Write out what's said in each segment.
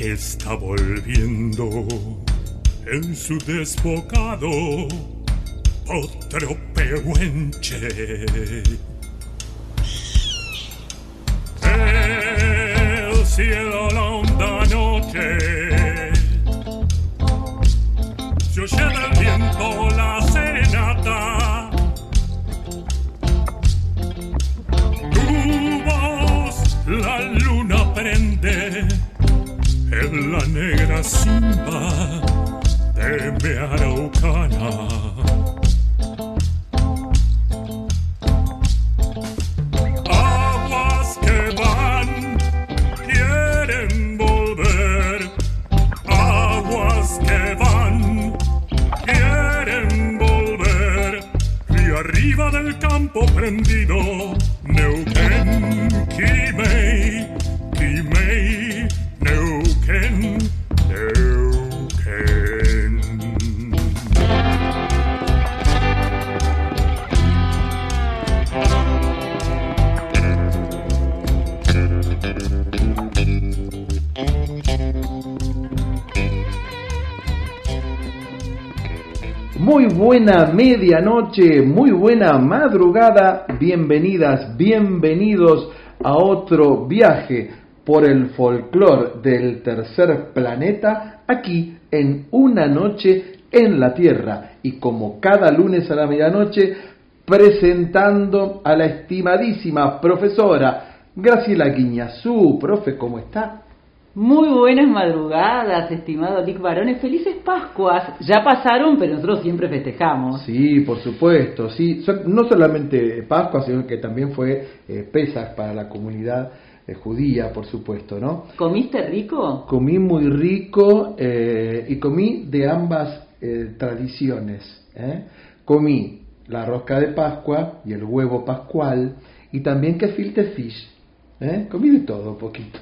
que está volviendo en su desbocado otro pehuenche. El cielo la honda noche negra simba de mi araucana. Aguas que van, quieren volver. Aguas que van, quieren volver. Y arriba del campo prendido, medianoche, muy buena madrugada, bienvenidas, bienvenidos a otro viaje por el folclore del tercer planeta aquí en una noche en la Tierra y como cada lunes a la medianoche presentando a la estimadísima profesora Graciela Guiñazú. Profe, ¿cómo está? Muy buenas madrugadas, estimado Lick Barones. Felices Pascuas. Ya pasaron, pero nosotros siempre festejamos. Sí, por supuesto, sí. No solamente Pascua, sino que también fue eh, Pesach para la comunidad eh, judía, por supuesto, ¿no? ¿Comiste rico? Comí muy rico eh, y comí de ambas eh, tradiciones. ¿eh? Comí la rosca de Pascua y el huevo pascual y también gefilte fish. ¿eh? Comí de todo un poquito.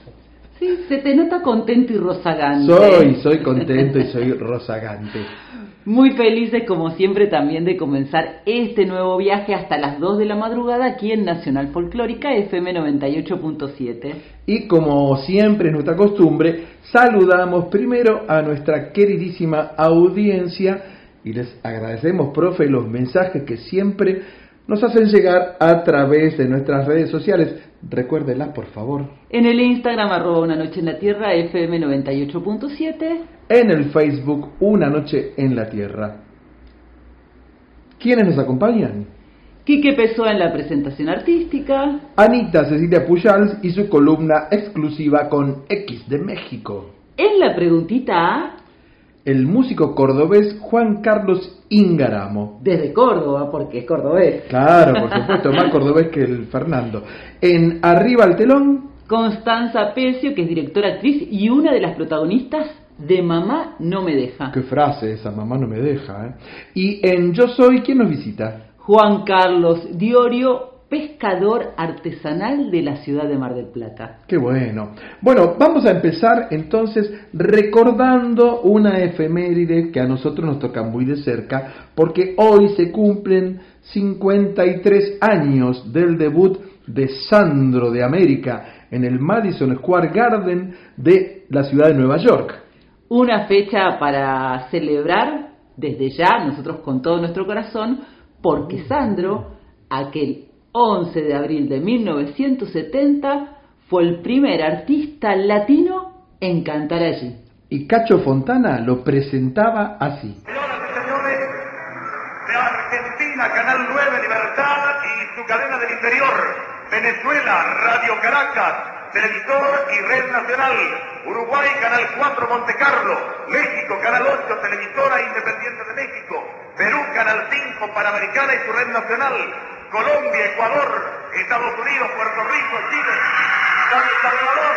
Sí, se te nota contento y rozagante. Soy, soy contento y soy rozagante. Muy felices, como siempre, también de comenzar este nuevo viaje hasta las 2 de la madrugada aquí en Nacional Folclórica FM 98.7. Y como siempre es nuestra costumbre, saludamos primero a nuestra queridísima audiencia y les agradecemos, profe, los mensajes que siempre nos hacen llegar a través de nuestras redes sociales. Recuérdenlas, por favor. En el Instagram, arroba una noche en la tierra, FM 98.7. En el Facebook, Una Noche en la Tierra. ¿Quiénes nos acompañan? Quique Pessoa en la presentación artística. Anita Cecilia Pujals y su columna exclusiva con X de México. En la preguntita A, El músico cordobés Juan Carlos Ingaramo. desde Córdoba, porque es cordobés. Claro, por supuesto, más cordobés que el Fernando. En Arriba al telón, Constanza Pecio, que es directora actriz y una de las protagonistas de Mamá no me deja. qué frase esa, mamá no me deja. ¿eh? Y en Yo Soy, ¿quién nos visita? Juan Carlos Diorio, pescador artesanal de la ciudad de Mar del Plata. Qué bueno. Bueno, vamos a empezar entonces recordando una efeméride que a nosotros nos toca muy de cerca, porque hoy se cumplen 53 años del debut de Sandro de América en el Madison Square Garden de la ciudad de Nueva York. Una fecha para celebrar desde ya, nosotros con todo nuestro corazón, porque Sandro, aquel 11 de abril de 1970, fue el primer artista latino en cantar allí. Y Cacho Fontana lo presentaba así. Señoras y señores, de Argentina, Canal 9 Libertad y su cadena del interior, Venezuela, Radio Caracas, Televisor y Red Nacional, Uruguay, Canal 4 Monte Carlo, México, Canal 8, Televisora Independiente de México, Perú, Canal 5 Panamericana y su Red Nacional, Colombia, Ecuador, Estados Unidos, Puerto Rico, Chile, San Salvador,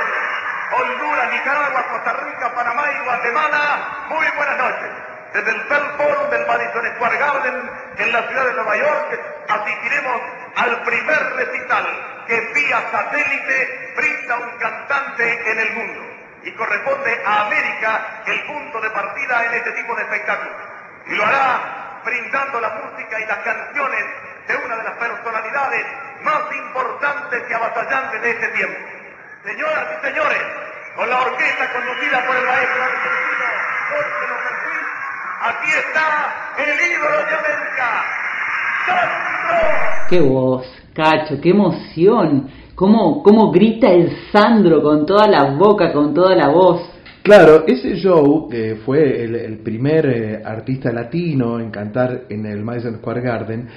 Honduras, Nicaragua, Costa Rica, Panamá y Guatemala. Muy buenas noches. Desde el Bell Forum del Madison Square Garden en la ciudad de Nueva York asistiremos al primer recital que vía satélite brinda un cantante en el mundo y corresponde a América el punto de partida en este tipo de espectáculos. Y lo hará brindando la música y las canciones de una de las personalidades más importantes y avasallantes de este tiempo. Señoras y señores, con la orquesta conducida por el maestro argentino Jorge López aquí está el ídolo de América, Sandro. ¡Qué voz, Cacho! ¡Qué emoción! ¿Cómo, ¿Cómo grita el Sandro con toda la boca, con toda la voz? Claro, ese show, que fue el, el primer eh, artista latino en cantar en el Madison Square Garden,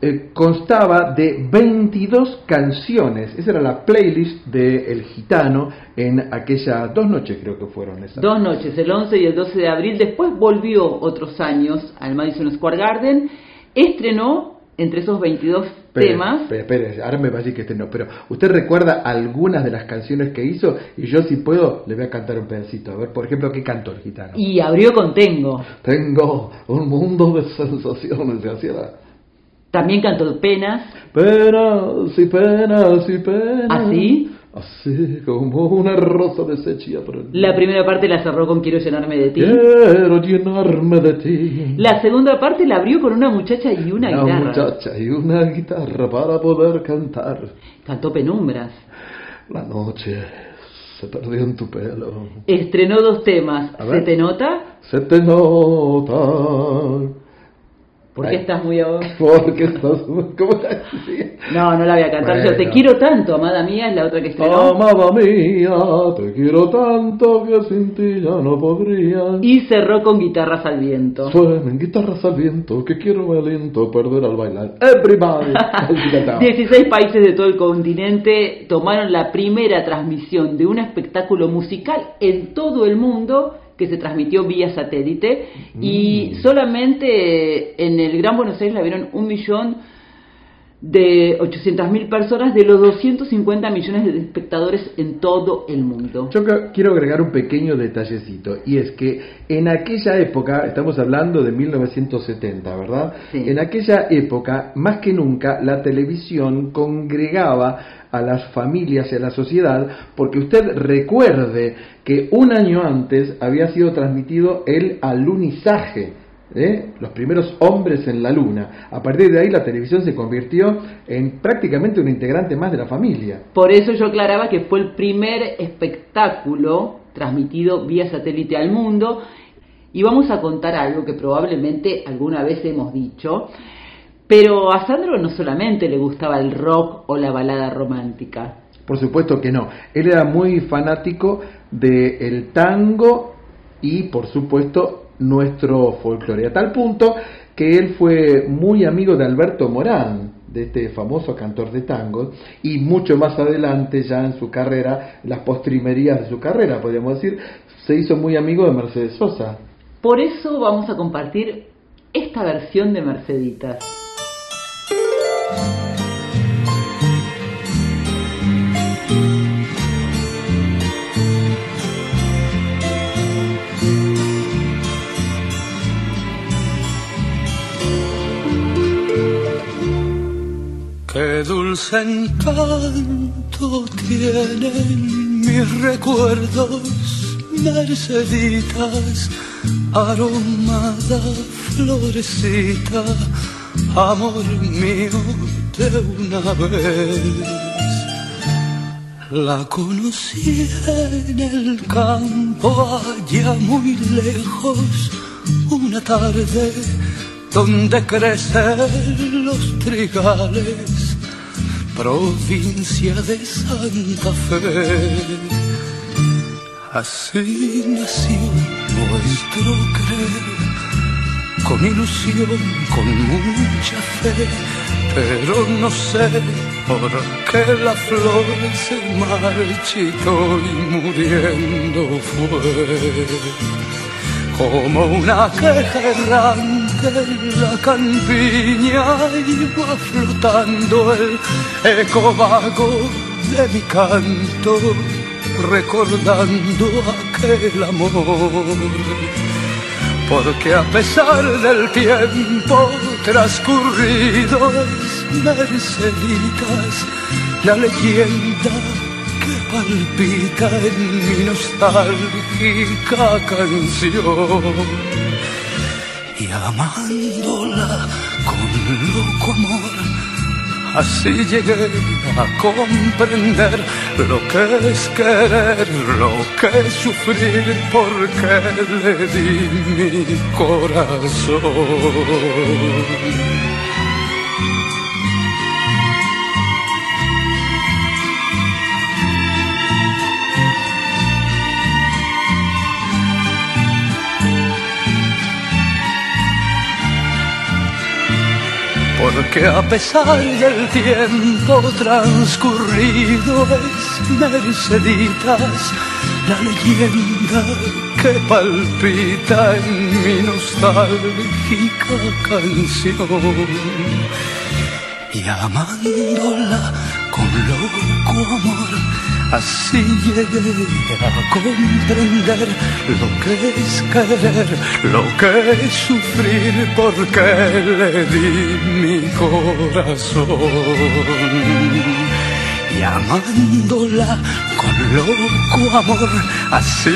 eh, constaba de 22 canciones. Esa era la playlist de El Gitano en aquellas dos noches, creo que fueron esas. Dos noches, el 11 y el 12 de abril. Después volvió otros años al Madison Square Garden. Estrenó entre esos 22 Espere, temas. espere, espere, ahora me va a decir que este no, pero usted recuerda algunas de las canciones que hizo y yo si puedo le voy a cantar un pedacito. A ver, por ejemplo, ¿qué cantó el gitano? Y abrió con Tengo. Tengo un mundo de sensaciones. También cantó Penas. Penas y penas y penas. ¿Así? Así como una rosa deshecha por el... La primera parte la cerró con Quiero llenarme de ti. Quiero llenarme de ti. La segunda parte la abrió con una muchacha y una, Una guitarra. muchacha y una guitarra para poder cantar. Cantó Penumbras. La noche se perdió en tu pelo. Estrenó dos temas. ¿Se te nota? Se te nota. ¿Por qué Ay. estás muy ahogado? Porque estás... ¿Cómo? No, no la voy a cantar yo. Te Bueno. quiero tanto, amada mía, es la otra que estrenó. Amada mía, te quiero tanto que sin ti ya no podría. Y cerró con guitarras al viento. Suenen guitarras al viento, que quiero me aliento perder al bailar. Everybody. Así cantaba. 16 países de todo el continente tomaron la primera transmisión de un espectáculo musical en todo el mundo que se transmitió vía satélite y solamente en el Gran Buenos Aires la vieron un millón de 800 mil personas de los 250 millones de espectadores en todo el mundo. Yo quiero agregar un pequeño detallecito, y es que en aquella época, estamos hablando de 1970, ¿verdad? Sí. En aquella época, más que nunca, la televisión congregaba a las familias y a la sociedad, porque usted recuerde que un año antes había sido transmitido el alunizaje, ¿eh? los primeros hombres en la luna. A partir de ahí la televisión se convirtió en prácticamente un integrante más de la familia. Por eso yo aclaraba que fue el primer espectáculo transmitido vía satélite al mundo. Y vamos a contar algo que probablemente alguna vez hemos dicho. Pero a Sandro no solamente le gustaba el rock o la balada romántica. Por supuesto que no. Él era muy fanático del tango y, por supuesto, nuestro folclore. A tal punto que él fue muy amigo de Alberto Morán, de este famoso cantor de tango, y mucho más adelante, ya en su carrera, las postrimerías de su carrera, podríamos decir, se hizo muy amigo de Mercedes Sosa. Por eso vamos a compartir esta versión de Merceditas. Qué dulce encanto tienen mis recuerdos, Merceditas, aromada florecita, amor mío de una vez. La conocí en el campo allá muy lejos, una tarde donde crecen los trigales. Provincia de Santa Fe. Así nació nuestro creer, con ilusión, con mucha fe, pero no sé por qué la flor se marchitó y muriendo fue como una queja errante en la campiña iba flotando el eco vago de mi canto, recordando aquel amor. Porque a pesar del tiempo transcurrido Merceditas la leyenda palpita en mi nostálgica canción y amándola con loco amor. Así llegué a comprender lo que es querer, lo que es sufrir, porque le di mi corazón. Porque a pesar del tiempo transcurrido es Merceditas la leyenda que palpita en mi nostálgica canción. Y amándola con loco amor Así llegué a comprender lo que es querer, lo que es sufrir, porque le di mi corazón y amándola con loco amor, así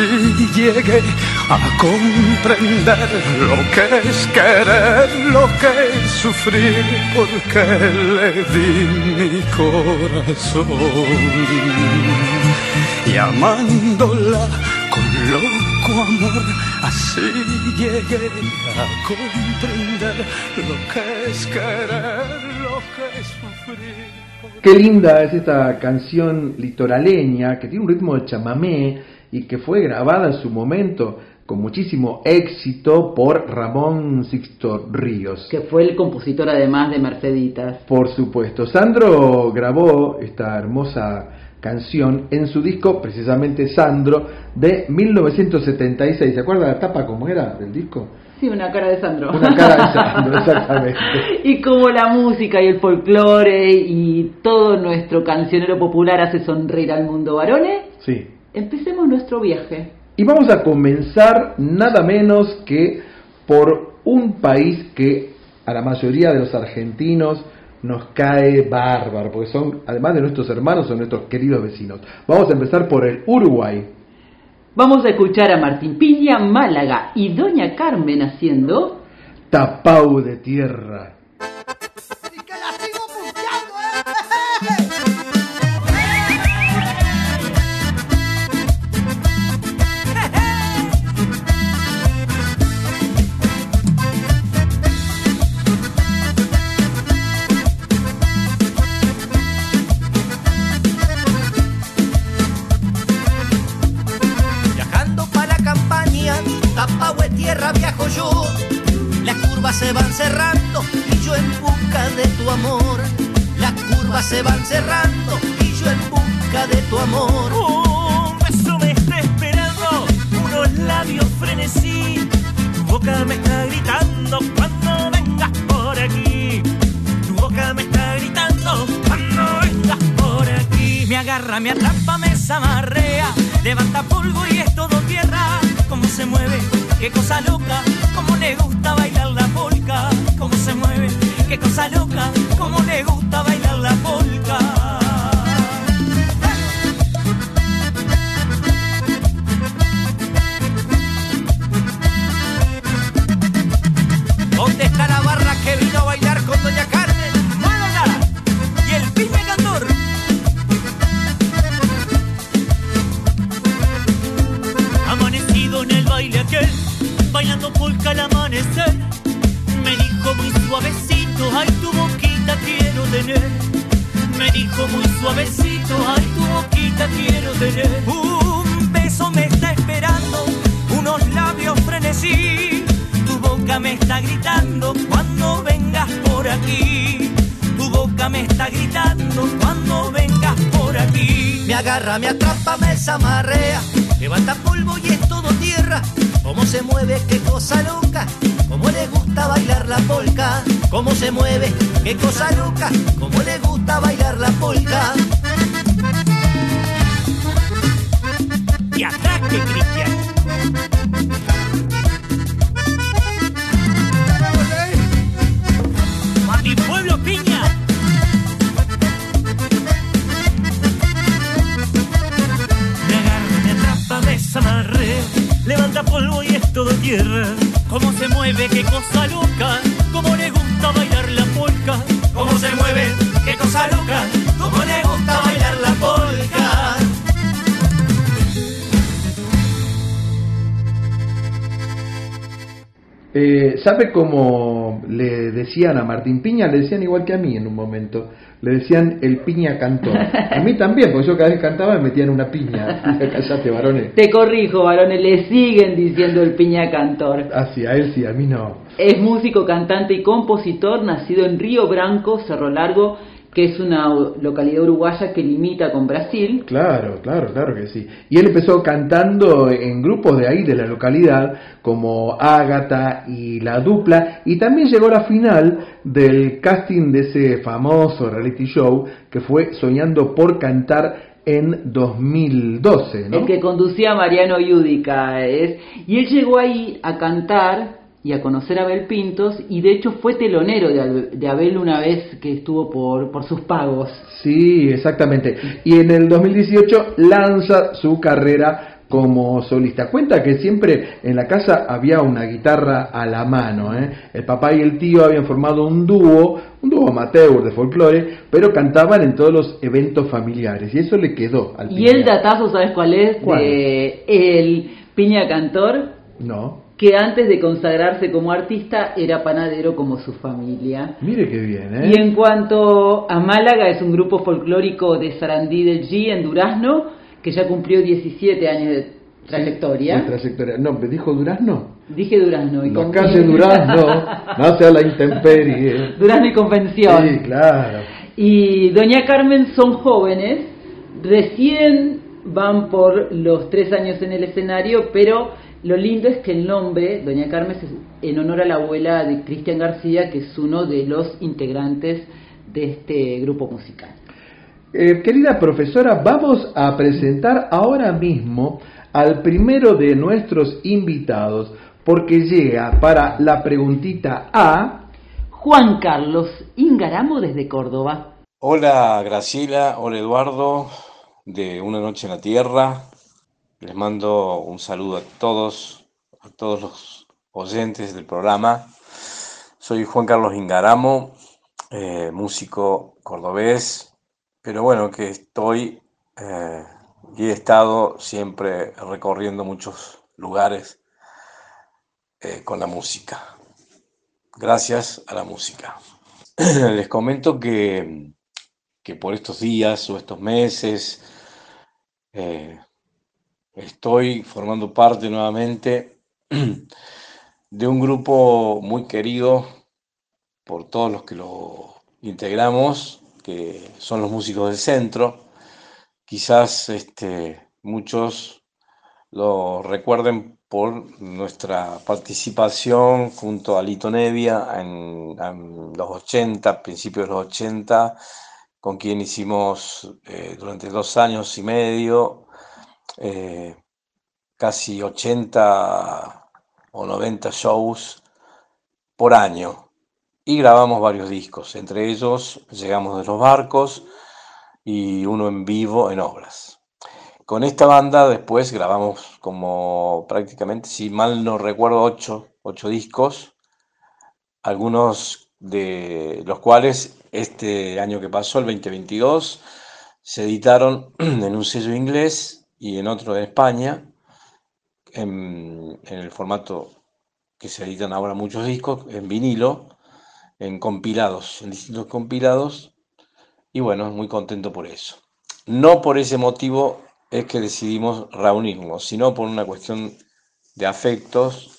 llegué a comprender lo que es querer, lo que es sufrir, porque le di mi corazón y amándola con loco amor, así llegué a comprender lo que es querer, lo que es sufrir. Qué linda es esta canción litoraleña que tiene un ritmo de chamamé y que fue grabada en su momento con muchísimo éxito por Ramón Sixto Ríos. Que fue el compositor además de Merceditas. Por supuesto. Sandro grabó esta hermosa canción en su disco, precisamente Sandro, de 1976. ¿Se acuerda la tapa cómo era del disco? Sí, una cara de Sandro. Una cara de Sandro, exactamente. y como la música y el folclore y todo nuestro cancionero popular hace sonreír al mundo varones, sí. empecemos nuestro viaje. Y vamos a comenzar nada menos que por un país que a la mayoría de los argentinos nos cae bárbaro, porque son, además de nuestros hermanos, son nuestros queridos vecinos. Vamos a empezar por el Uruguay. Vamos a escuchar a Martín Piña, Málaga y Doña Carmen haciendo Tapau de Tierra. Se van cerrando y yo en busca de tu amor. Un beso me está esperando, unos labios frenesí. Tu boca me está gritando cuando vengas por aquí. Tu boca me está gritando cuando vengas por aquí. Me agarra, me atrapa, me zamarrea. Levanta polvo y es todo tierra. Cómo se mueve, qué cosa loca, cómo le gusta bailar la polca, cómo se mueve, qué cosa loca, cómo le gusta bailar la polca. Qué Eh, ¿Sabe cómo le decían a Martín Piña? Le decían igual que a mí en un momento. Le decían el piña cantor. A mí también, porque yo cada vez cantaba me metían una piña. Callate, varones. Te corrijo, varones, le siguen diciendo el piña cantor. Ah, sí, a él sí, a mí no. Es músico, cantante y compositor, nacido en Río Branco, Cerro Largo, que es una localidad uruguaya que limita con Brasil. Claro, claro, claro que sí. Y él empezó cantando en grupos de ahí, de la localidad, como Ágata y La Dupla, y también llegó a la final del casting de ese famoso reality show que fue Soñando por Cantar en 2012, ¿no? El que conducía Mariano Yudica es. Y él llegó ahí a cantar y a conocer a Abel Pintos y de hecho fue telonero de, Abel- de Abel una vez que estuvo por, por sus pagos. Sí, exactamente. Y en el 2018 lanza su carrera como solista. Cuenta que siempre en la casa había una guitarra a la mano. ¿eh? El papá y el tío habían formado un dúo, un dúo amateur de folclore, pero cantaban en todos los eventos familiares. Y eso le quedó al Y el datazo, ¿sabes cuál es? ¿Cuál? De el Piña Cantor, No. Que antes de consagrarse como artista era panadero como su familia. Mire qué bien, ¿eh? Y en cuanto a Málaga, es un grupo folclórico de Sarandí del G en Durazno, que ya cumplió 17 años de trayectoria. De trayectoria. No, me dijo Durazno. Dije Durazno y No calle Durazno, no sea la intemperie. Durazno y Convención. Sí, claro. Y Doña Carmen son jóvenes, recién van por los tres años en el escenario, pero lo lindo es que el nombre, Doña Carmen, es en honor a la abuela de Cristian García, que es uno de los integrantes de este grupo musical. Eh, querida profesora, vamos a presentar ahora mismo al primero de nuestros invitados, porque llega para la preguntita A. Juan Carlos Ingaramo desde Córdoba. Hola Graciela, hola Eduardo, de Una Noche en la Tierra. Les mando un saludo a todos, a todos los oyentes del programa. Soy Juan Carlos Ingaramo, eh, músico cordobés, pero bueno, que estoy eh, y he estado siempre recorriendo muchos lugares eh, con la música. Gracias a la música. Les comento que que por estos días o estos meses eh, estoy formando parte nuevamente de un grupo muy querido por todos los que lo integramos, que son los músicos del centro. Quizás este, muchos lo recuerden por nuestra participación junto a Lito Nevia en, los 80, principios de los 80, con quien hicimos eh, durante dos años y medio eh, casi 80 o 90 shows por año. Y grabamos varios discos, entre ellos Llegamos de los Barcos y uno en vivo en obras. Con esta banda después grabamos como prácticamente, si mal no recuerdo, ocho, ocho discos, algunos de los cuales este año que pasó, el 2022, se editaron en un sello inglés y en otro en España, en, en el formato que se editan ahora muchos discos, en vinilo, en compilados, en distintos compilados. y bueno, muy contento por eso. No por ese motivo es que decidimos reunirnos, sino por una cuestión de afectos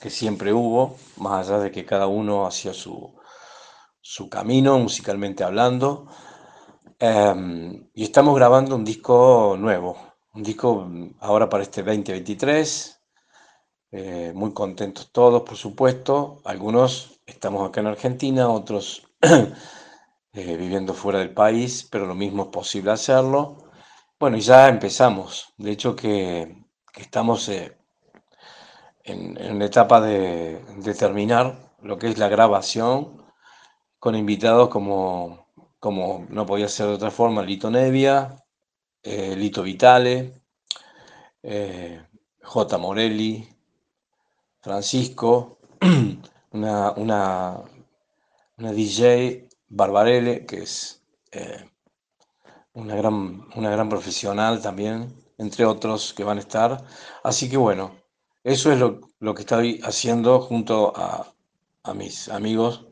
que siempre hubo, más allá de que cada uno hacía su, su camino musicalmente hablando. Em, y estamos grabando un disco nuevo, un disco ahora para este 2023. eh, muy contentos todos, por supuesto. Algunos estamos acá en Argentina, otros eh, viviendo fuera del país, pero lo mismo es posible hacerlo. Bueno, y ya empezamos. De hecho que, estamos eh, en, la etapa de, de terminar lo que es la grabación con invitados como, como no podía ser de otra forma, Lito Nevia, eh, Lito Vitale, eh, J. Morelli, Francisco, una, una, DJ Barbarelle, que es eh, una, gran, una gran profesional también, entre otros que van a estar. Así que bueno, eso es lo, lo que estoy haciendo junto a, a mis amigos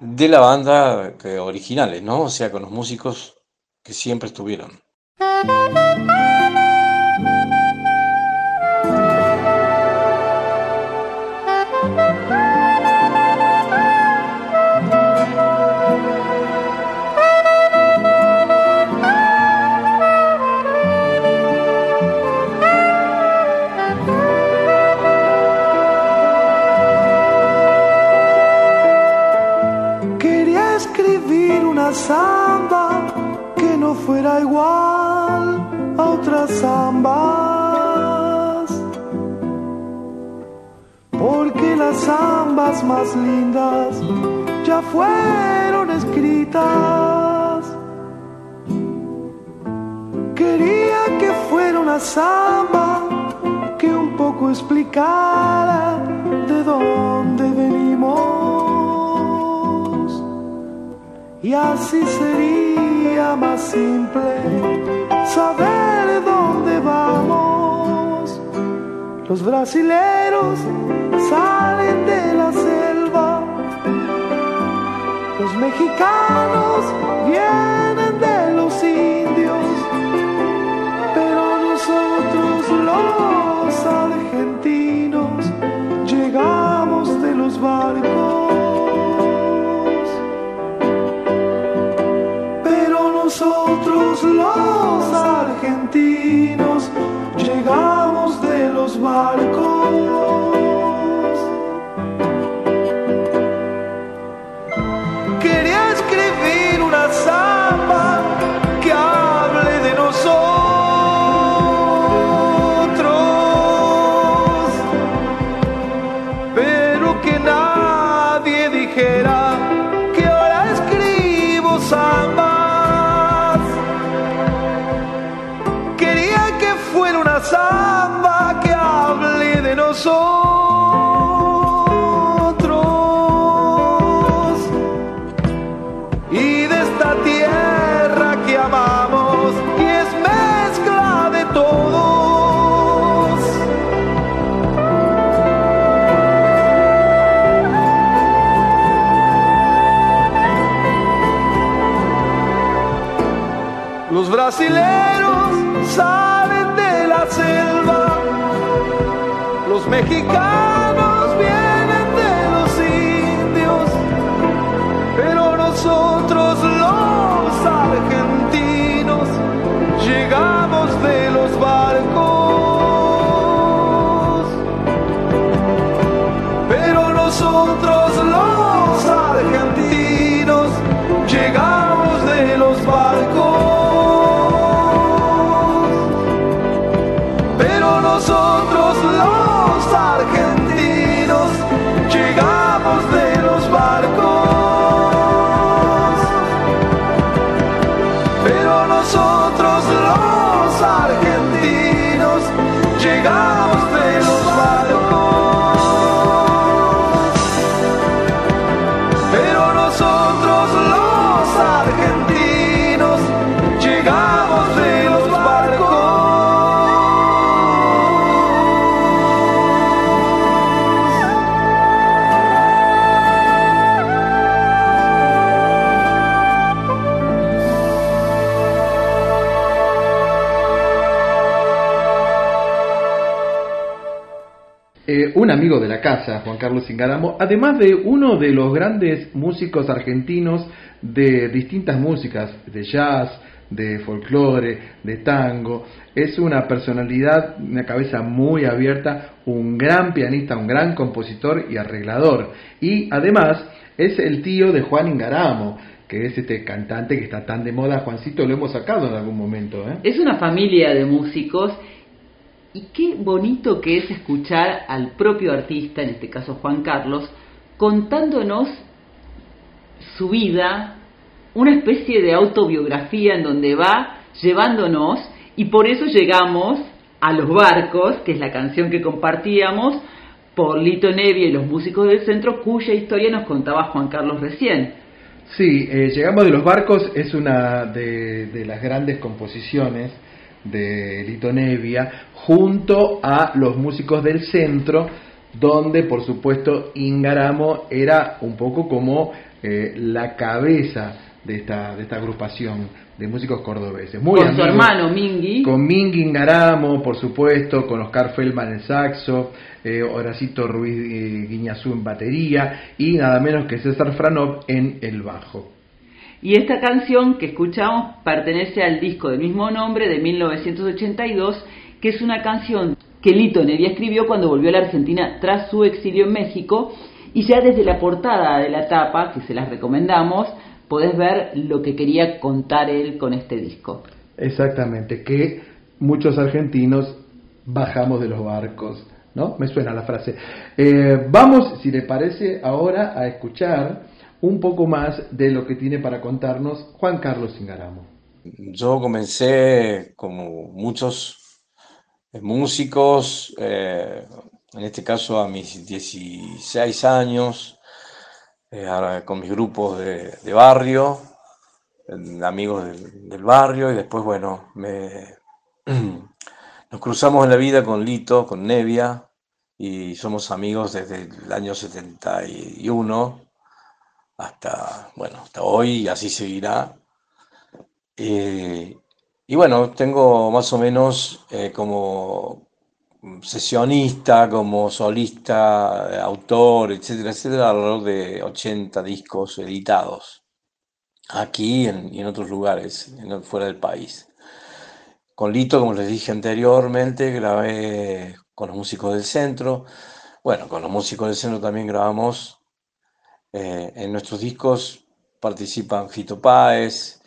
de la banda que originales, ¿no? O sea, con los músicos que siempre estuvieron. Quería zambas más lindas ya fueron escritas. Quería que fuera una samba que un poco explicara de dónde venimos. Y así sería más simple saber dónde vamos. Los brasileros salen de Los mexicanos vienen Juan Carlos Ingaramo, además de uno de los grandes músicos argentinos de distintas músicas, de jazz, de folclore, de tango. Es una personalidad, una cabeza muy abierta, un gran pianista, un gran compositor y arreglador. Y además es el tío de Juan Ingaramo, que es este cantante que está tan de moda. Juancito lo hemos sacado en algún momento. ¿eh? Es una familia de músicos y qué bonito que es escuchar al propio artista, en este caso Juan Carlos, contándonos su vida, una especie de autobiografía en donde va llevándonos y por eso llegamos a Los Barcos, que es la canción que compartíamos por Lito Nevia y los músicos del centro, cuya historia nos contaba Juan Carlos recién. Sí, eh, llegamos de Los Barcos, es una de, de las grandes composiciones de Lito Nevia, junto a los músicos del centro, donde por supuesto Ingaramo era un poco como eh, la cabeza de esta, de esta agrupación de músicos cordobeses. Muy con su hermano Mingi. Con Mingi Ingaramo, por supuesto, con Oscar Feldman en saxo, eh, Horacito Ruiz eh, Guiñazú en batería y nada menos que César Franov en el bajo. Y esta canción que escuchamos pertenece al disco del mismo nombre de 1982, que es una canción que Lito Nevia escribió cuando volvió a la Argentina tras su exilio en México. Y ya desde la portada de la tapa, que se las recomendamos, podés ver lo que quería contar él con este disco. Exactamente, que muchos argentinos bajamos de los barcos, ¿no? Me suena la frase. Eh, vamos, si le parece, ahora a escuchar un poco más de lo que tiene para contarnos Juan Carlos Ingaramo. Yo comencé como muchos eh, músicos, eh, en este caso a mis 16 años, eh, con mis grupos de, barrio, amigos del, del barrio, y después, bueno, me, nos cruzamos en la vida con Lito, con Nevia, y somos amigos desde el año 71 hasta, bueno, hasta hoy, y así seguirá. Eh, y bueno, tengo más o menos eh, como sesionista, como solista, autor, etcétera, etcétera, alrededor de 80 discos editados, aquí en- y en otros lugares, en- fuera del país. Con Lito, como les dije anteriormente, grabé con los músicos del centro. Bueno, con los músicos del centro también grabamos. Eh, en nuestros discos participan Fito Páez,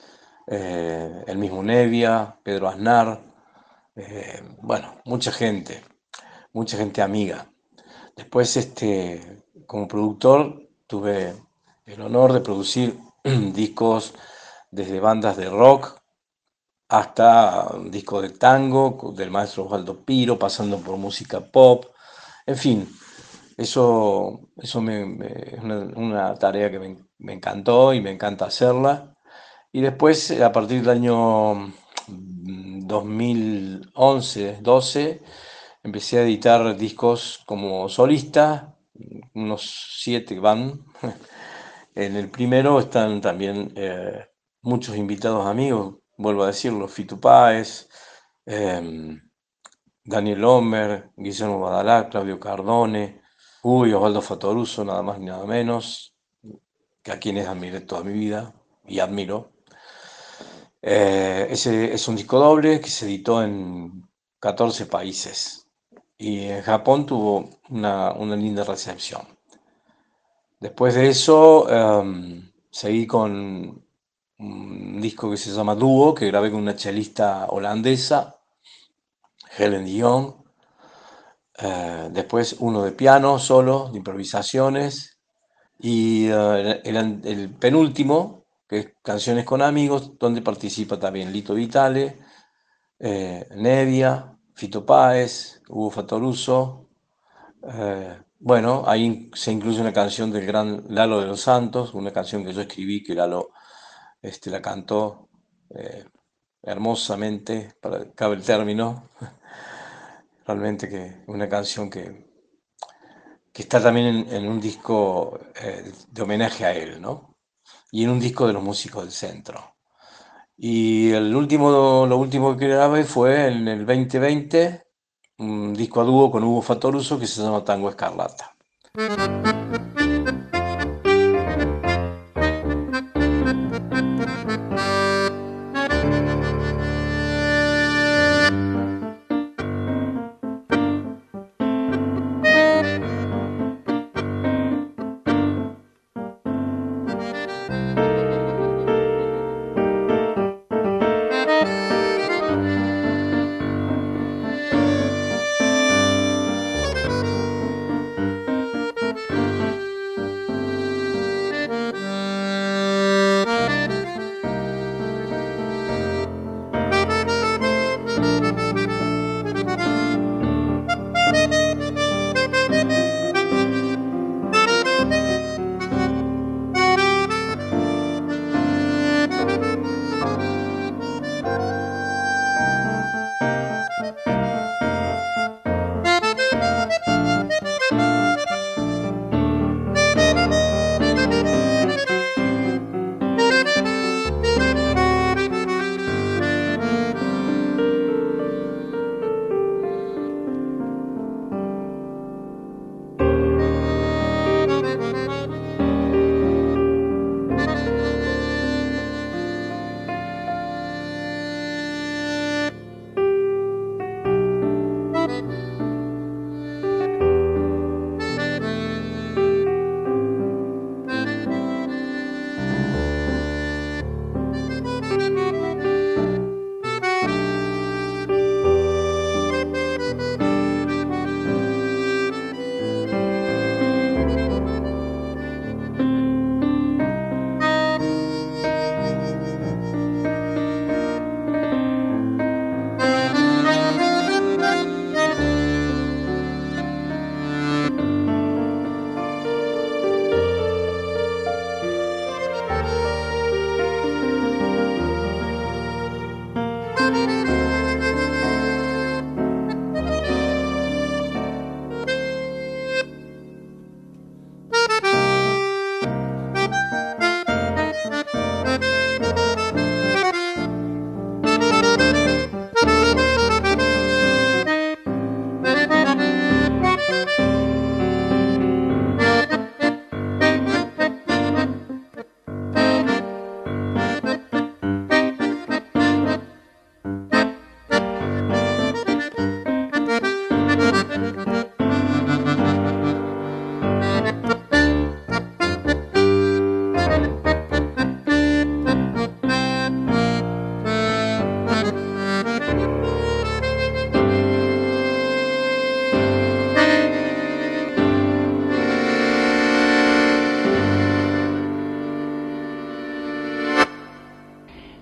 eh, el mismo Nevia, Pedro Aznar, eh, bueno, mucha gente, mucha gente amiga. Después, este, como productor, tuve el honor de producir discos desde bandas de rock hasta un disco de tango del maestro Osvaldo Piro, pasando por música pop, en fin, eso, eso es una, tarea que me, encantó y me encanta hacerla. Y después, eh, a partir del año mm, 2011, 12, empecé a editar discos como solista, unos siete van. En el primero están también eh, muchos invitados amigos, vuelvo a decirlo, Fito Páez, em, Daniel Homer, Guillermo Badalá, Claudio Cardone, Uy, Osvaldo Fatoruso, nada más ni nada menos, que a quienes admiré toda mi vida y admiro. Eh, ese es un disco doble que se editó en 14 países y en Japón tuvo una, una linda recepción. Después de eso, em, seguí con un disco que se llama Dúo, que grabé con una chelista holandesa, Helen Dion. Eh, después uno de piano solo, de improvisaciones. Y eh, el, penúltimo, que es Canciones con Amigos, donde participa también Lito Vitale, eh, Nevia, Fito Páez, Hugo Fatoruso. Eh, bueno, ahí se incluye una canción del gran Lalo de los Santos, una canción que yo escribí, que Lalo este, la cantó hermosamente, para cabe el término. Realmente que una canción que, que está también en, un disco eh, de homenaje a él, ¿no? Y en un disco de los músicos del centro. Y el último, lo último que grabé fue en el 2020, un disco a dúo con Hugo Fatoruso que se llama Tango Escarlata.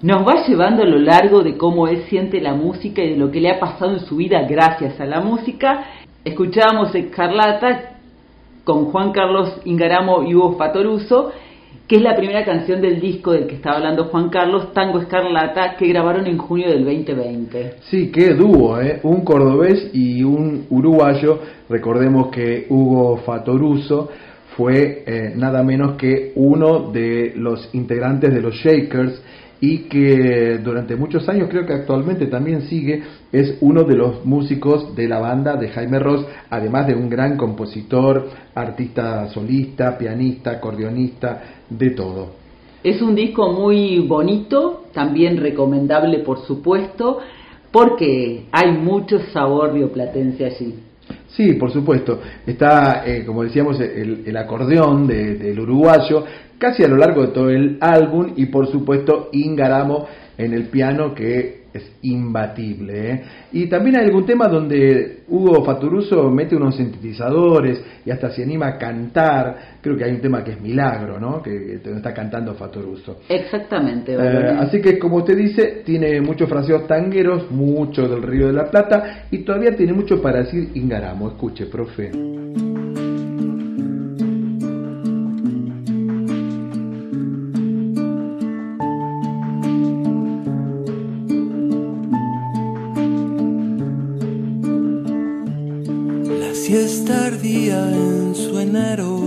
Nos va llevando a lo largo de cómo él siente la música y de lo que le ha pasado en su vida gracias a la música. Escuchábamos Escarlata con Juan Carlos Ingaramo y Hugo Fatoruso, que es la primera canción del disco del que estaba hablando Juan Carlos, Tango Escarlata, que grabaron en junio del 2020. Sí, qué dúo, ¿eh? un cordobés y un uruguayo. Recordemos que Hugo Fatoruso fue eh, nada menos que uno de los integrantes de los Shakers y que durante muchos años, creo que actualmente también sigue, es uno de los músicos de la banda de Jaime Ross, además de un gran compositor, artista solista, pianista, acordeonista, de todo. Es un disco muy bonito, también recomendable por supuesto, porque hay mucho sabor rioplatense allí. Sí, por supuesto. Está, eh, como decíamos, el, acordeón del uruguayo, casi a lo largo de todo el álbum y por supuesto Ingaramo en el piano que es imbatible. ¿eh? Y también hay algún tema donde Hugo Faturuso mete unos sintetizadores y hasta se anima a cantar. Creo que hay un tema que es Milagro, ¿no? Que, está cantando Faturuso. Exactamente. Eh, así que como usted dice, tiene muchos fraseos tangueros, mucho del Río de la Plata y todavía tiene mucho para decir Ingaramo. Escuche, profe. En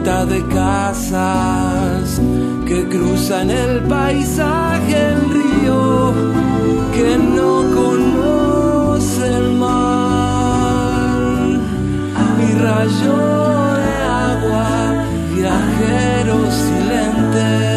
Silueta de casas que cruzan el paisaje, el río que no conoce el mar. Mi rayo de agua, viajero silente.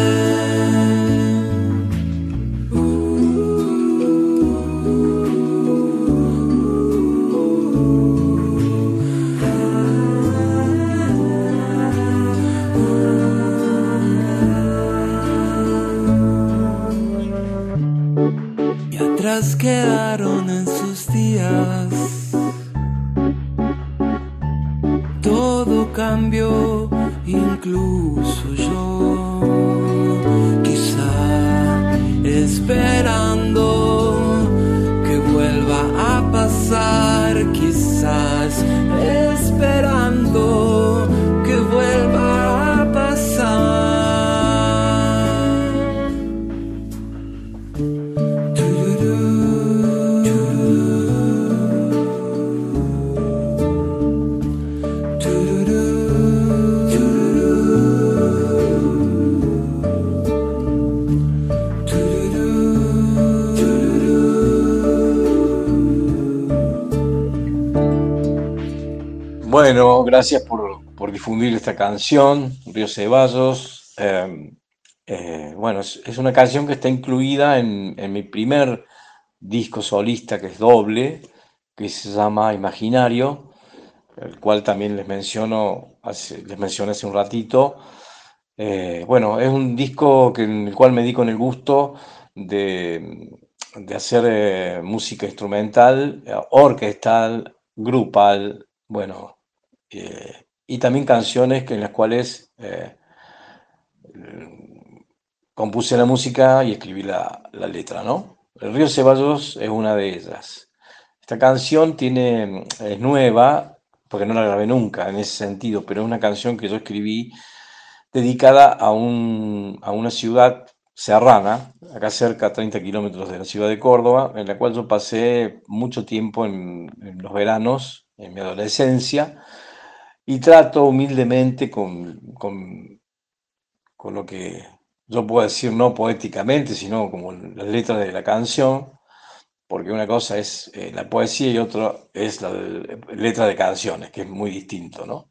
Bueno, gracias por, por difundir esta canción, Río Ceballos. Eh, eh, bueno, es, una canción que está incluida en, en mi primer disco solista, que es doble, que se llama Imaginario, el cual también les menciono, les mencioné hace un ratito. Eh, bueno, es un disco que, en el cual me di con el gusto de, de hacer eh, música instrumental, eh, orquestal, grupal, bueno, eh, y también canciones que, en las cuales eh, compuse la música y escribí la, la letra, ¿no? El río Ceballos es una de ellas. Esta canción tiene, es nueva, porque no la grabé nunca en ese sentido, pero es una canción que yo escribí dedicada a, un, a una ciudad serrana, acá cerca, a 30 kilómetros de la ciudad de Córdoba, en la cual yo pasé mucho tiempo en, en los veranos, en mi adolescencia, y trato humildemente con, con, con lo que yo puedo decir no poéticamente, sino como las letras de la canción, porque una cosa es eh, la poesía y otra es la de- letra de canciones, que es muy distinto, ¿no?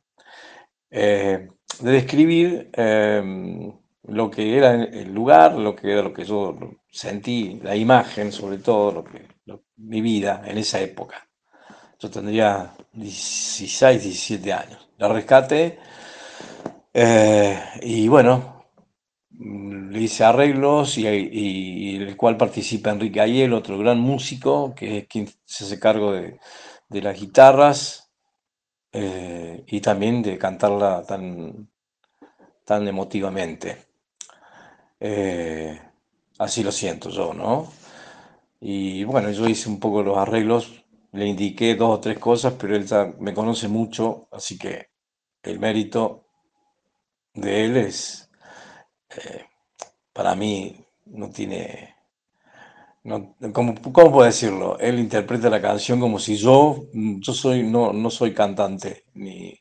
Eh, de describir eh, lo que era el lugar, lo que era lo que yo sentí, la imagen, sobre todo, lo que, lo- mi vida en esa época. Yo tendría 16, 17 años. La rescaté eh, y bueno, le hice arreglos y el cual participa Enrique Ayel, otro gran músico, que es quien se hace cargo de, de las guitarras eh, y también de cantarla tan, tan emotivamente. Eh, así lo siento yo, ¿no? Y bueno, yo hice un poco los arreglos, le indiqué dos o tres cosas, pero él me conoce mucho, así que el mérito de él es, eh, para mí, no tiene, no, ¿cómo, cómo puedo decirlo? Él interpreta la canción como si yo, yo soy, no, no soy cantante, ni,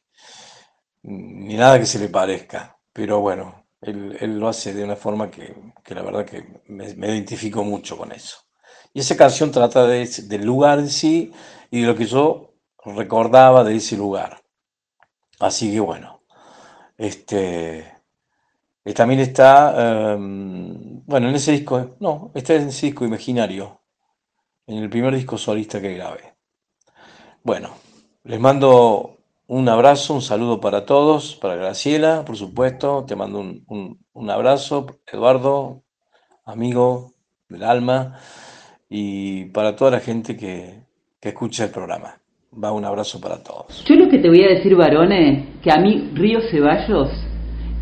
ni nada que se le parezca, pero bueno, él, él lo hace de una forma que, que la verdad que me identifico mucho con eso. Y esa canción trata de, del lugar en sí y de lo que yo recordaba de ese lugar. Así que bueno, este, eh, también está, em, bueno, en ese disco, no, está en ese disco imaginario, en el primer disco solista que grabé. Bueno, les mando un abrazo, un saludo para todos, para Graciela, por supuesto, te mando un- un abrazo, Eduardo, amigo del alma, y para toda la gente que, que escucha el programa. Va un abrazo para todos. Yo lo que te voy a decir, varones, que a mí Río Ceballos,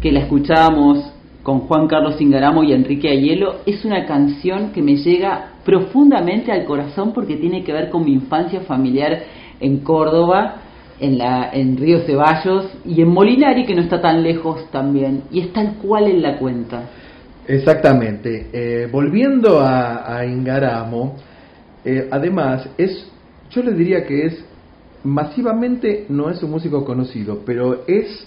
que la escuchábamos con Juan Carlos Ingaramo y Enrique Ayelo, es una canción que me llega profundamente al corazón porque tiene que ver con mi infancia familiar en Córdoba, en, la, en Río Ceballos y en Molinari, que no está tan lejos también, y es tal cual en la cuenta. Exactamente. Eh, volviendo a, Ingaramo, eh, además, es, yo le diría que es masivamente, no es un músico conocido, pero es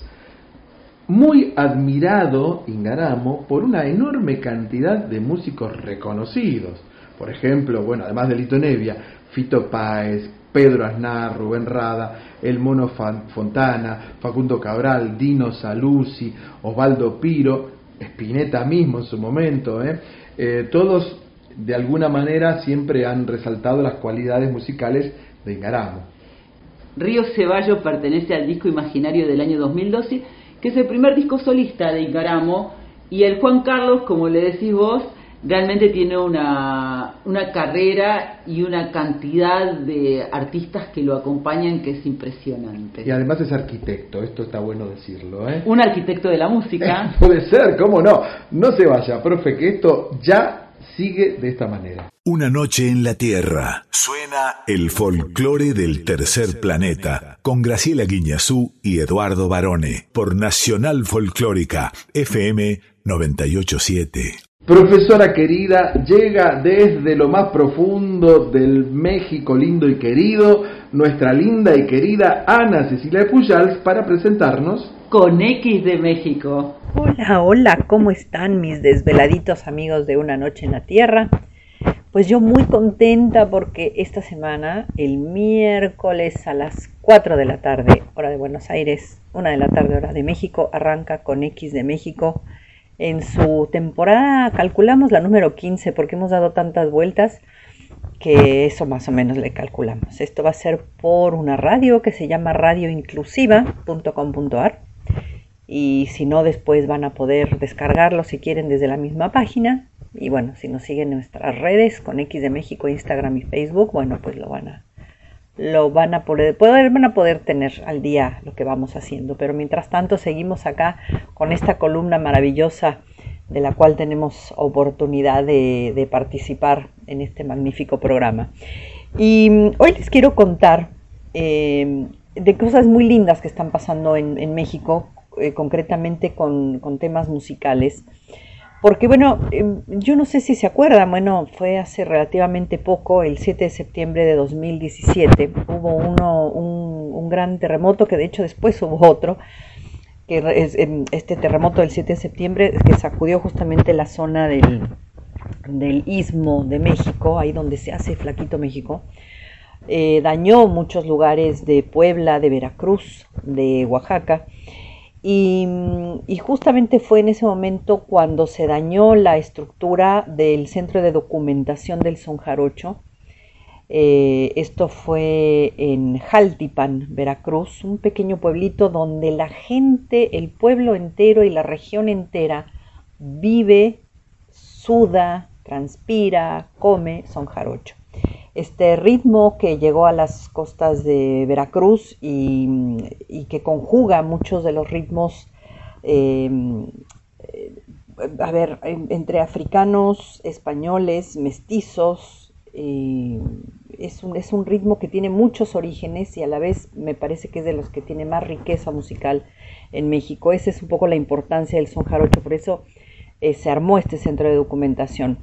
muy admirado Ingaramo por una enorme cantidad de músicos reconocidos. Por ejemplo, bueno, además de Lito Nevia, Fito Páez, Pedro Aznar, Rubén Rada, El Mono Fontana, Facundo Cabral, Dino Saluzzi, Osvaldo Piro, Spinetta mismo en su momento, ¿eh? Eh, todos de alguna manera siempre han resaltado las cualidades musicales de Ingaramo. Río Ceballos pertenece al disco imaginario del año 2012, que es el primer disco solista de Ingaramo, y el Juan Carlos, como le decís vos, realmente tiene una, una carrera y una cantidad de artistas que lo acompañan que es impresionante. Y además es arquitecto, esto está bueno decirlo, ¿eh? Un arquitecto de la música. Puede ser, ¿cómo no? No se vaya, profe, que esto ya sigue de esta manera. Una noche en la Tierra. Suena el folclore del tercer planeta con Graciela Guiñazú y Eduardo Barone por Nacional Folclórica FM 987. Profesora querida, llega desde lo más profundo del México lindo y querido, nuestra linda y querida Ana Cecilia Pujals para presentarnos con X de México. Hola, hola, ¿cómo están mis desveladitos amigos de Una Noche en la Tierra? Pues yo muy contenta porque esta semana, el miércoles a las 4 de la tarde, hora de Buenos Aires, 1 de la tarde, hora de México, arranca con X de México en su temporada, calculamos la número 15 porque hemos dado tantas vueltas que eso más o menos le calculamos. Esto va a ser por una radio que se llama radioinclusiva.com.ar y si no después van a poder descargarlo si quieren desde la misma página y bueno, si nos siguen en nuestras redes con X de México, Instagram y Facebook, bueno, pues lo van a lo van a poder, van a poder tener al día lo que vamos haciendo, pero mientras tanto seguimos acá con esta columna maravillosa de la cual tenemos oportunidad de, participar en este magnífico programa. Y mm, hoy les quiero contar eh, de cosas muy lindas que están pasando en, México, eh, concretamente con, con, temas musicales. Porque bueno, eh, yo no sé si se acuerdan, bueno, fue hace relativamente poco, el 7 de septiembre de 2017, hubo uno, un, gran terremoto, que de hecho después hubo otro, que es este terremoto del 7 de septiembre que sacudió justamente la zona del, del istmo de México, ahí donde se hace Flaquito México, eh, dañó muchos lugares de Puebla, de Veracruz, de Oaxaca, y, justamente fue en ese momento cuando se dañó la estructura del Centro de Documentación del Son Jarocho. Eh, esto fue en Jaltipan, Veracruz, un pequeño pueblito donde la gente, el pueblo entero y la región entera vive, suda, transpira, come son jarocho. Este ritmo que llegó a las costas de Veracruz y, que conjuga muchos de los ritmos, eh, a ver, entre africanos, españoles, mestizos, Eh, es, un, es un ritmo que tiene muchos orígenes y a la vez me parece que es de los que tiene más riqueza musical en México. Esa es un poco la importancia del son jarocho, por eso eh, se armó este centro de documentación.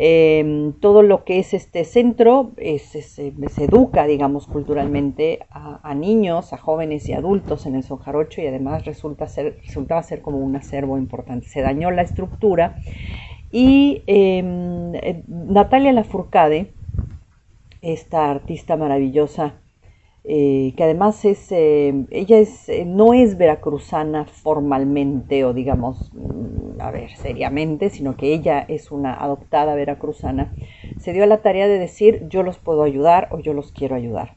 Eh, todo lo que es este centro se educa, digamos, culturalmente a, niños, a jóvenes y adultos en el son jarocho y además resulta resultaba ser como un acervo importante. Se dañó la estructura y em, eh, Natalia Lafourcade, esta artista maravillosa, eh, que además es, eh, ella es, no es veracruzana formalmente o digamos, mm, a ver, seriamente, sino que ella es una adoptada veracruzana, se dio la tarea de decir yo los puedo ayudar o yo los quiero ayudar.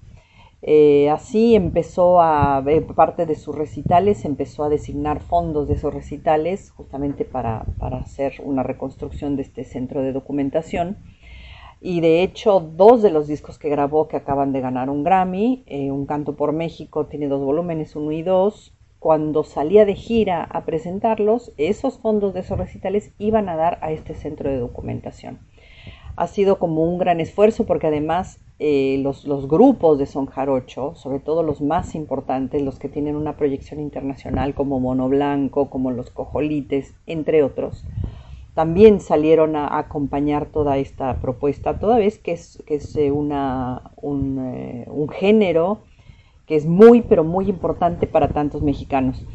Eh, así empezó a, parte de sus recitales, empezó a designar fondos de esos recitales justamente para, hacer una reconstrucción de este centro de documentación. Y de hecho, dos de los discos que grabó que acaban de ganar un Grammy, eh, Un Canto por México tiene dos volúmenes, uno y dos. Cuando salía de gira a presentarlos, esos fondos de esos recitales iban a dar a este centro de documentación. Ha sido como un gran esfuerzo porque además eh, los, grupos de son jarocho, sobre todo los más importantes, los que tienen una proyección internacional como Mono Blanco, como los Cojolites, entre otros, también salieron a acompañar toda esta propuesta, toda vez que es, que es eh, una, eh, un, género que es muy, pero muy importante para tantos mexicanos.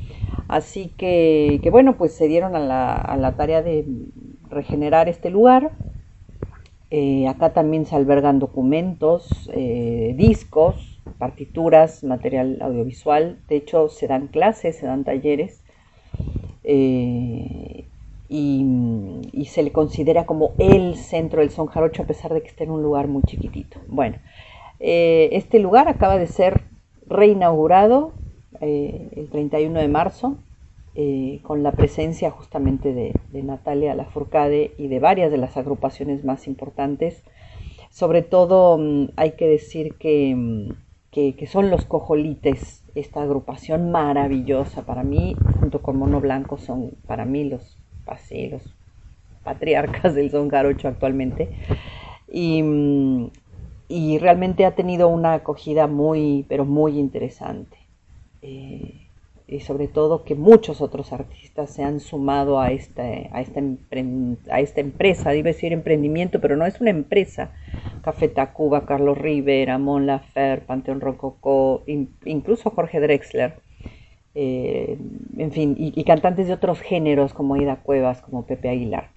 Así que, que bueno, pues se dieron a la, a la tarea de regenerar este lugar, eh, acá también se albergan documentos, discos, partituras, material audiovisual. De hecho, se dan clases, se dan talleres. Y, se le considera como el centro del son jarocho a pesar de que esté en un lugar muy chiquitito. Bueno, este lugar acaba de ser reinaugurado el 31 de marzo eh, con la presencia justamente de, Natalia Lafourcade y de varias de las agrupaciones más importantes. Sobre todo mm, hay que decir mm, que, son los Cojolites, esta agrupación maravillosa para mí, junto con Mono Blanco, son para mí los, así, los patriarcas del son jarocho actualmente. Y, mm, y, realmente ha tenido una acogida muy, pero muy interesante. Eh, y sobre todo que muchos otros artistas se han sumado a, a, esta, a esta empresa, iba decir emprendimiento, pero no es una empresa. Café Tacuba, Carlos Rivera, Mon Lafer, Panteón Rococó, incluso Jorge Drexler, eh, en fin, y, cantantes de otros géneros como Ida Cuevas, como Pepe Aguilar.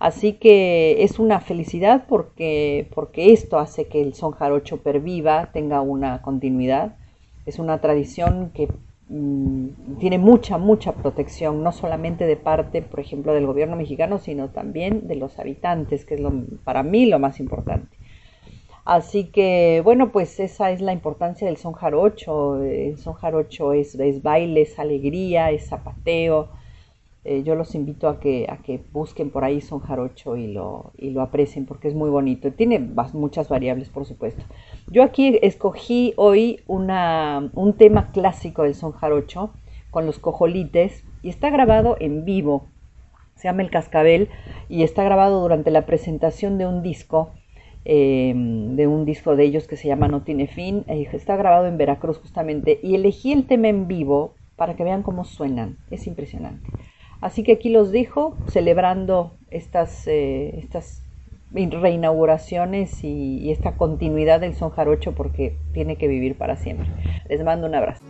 Así que es una felicidad porque, porque esto hace que el son jarocho perviva, tenga una continuidad. Es una tradición que Mm, tiene mucha, mucha protección, no solamente de parte, por ejemplo, del gobierno mexicano, sino también de los habitantes, que es para mí lo más importante. Así que, bueno, pues esa es la importancia del son jarocho. El son jarocho es, es baile, es alegría, es zapateo, eh, yo los invito a que, a que busquen por ahí son jarocho y lo, y lo aprecien porque es muy bonito. Tiene muchas variables, por supuesto. Yo aquí escogí hoy una, un tema clásico del son jarocho con los cojolites y está grabado en vivo. Se llama El Cascabel y está grabado durante la presentación de un disco, em, de un disco de ellos que se llama No Tiene Fin. Eh, está grabado en Veracruz justamente y elegí el tema en vivo para que vean cómo suenan. Es impresionante. Así que aquí los dejo celebrando estas, eh, estas reinauguraciones y, y, esta continuidad del son jarocho porque tiene que vivir para siempre. Les mando un abrazo.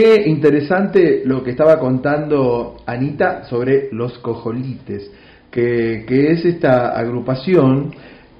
Qué interesante lo que estaba contando Anita sobre los cojolites, que, es esta agrupación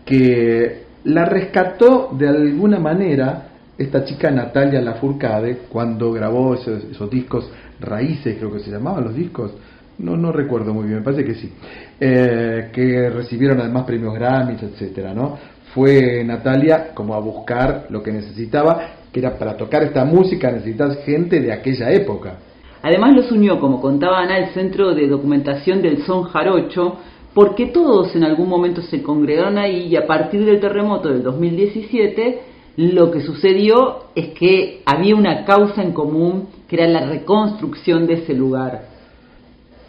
que la rescató de alguna manera esta chica Natalia Lafourcade cuando grabó esos, esos discos Raíces, creo que se llamaban los discos, no, no recuerdo muy bien, me parece que sí, eh, que recibieron además premios Grammys, etcétera, ¿no? Fue Natalia como a buscar lo que necesitaba, que era para tocar esta música necesitas gente de aquella época. Además los unió, como contaba Ana, el Centro de Documentación del Son Jarocho, porque todos en algún momento se congregaron ahí y a partir del terremoto del 2017 lo que sucedió es que había una causa en común que era la reconstrucción de ese lugar.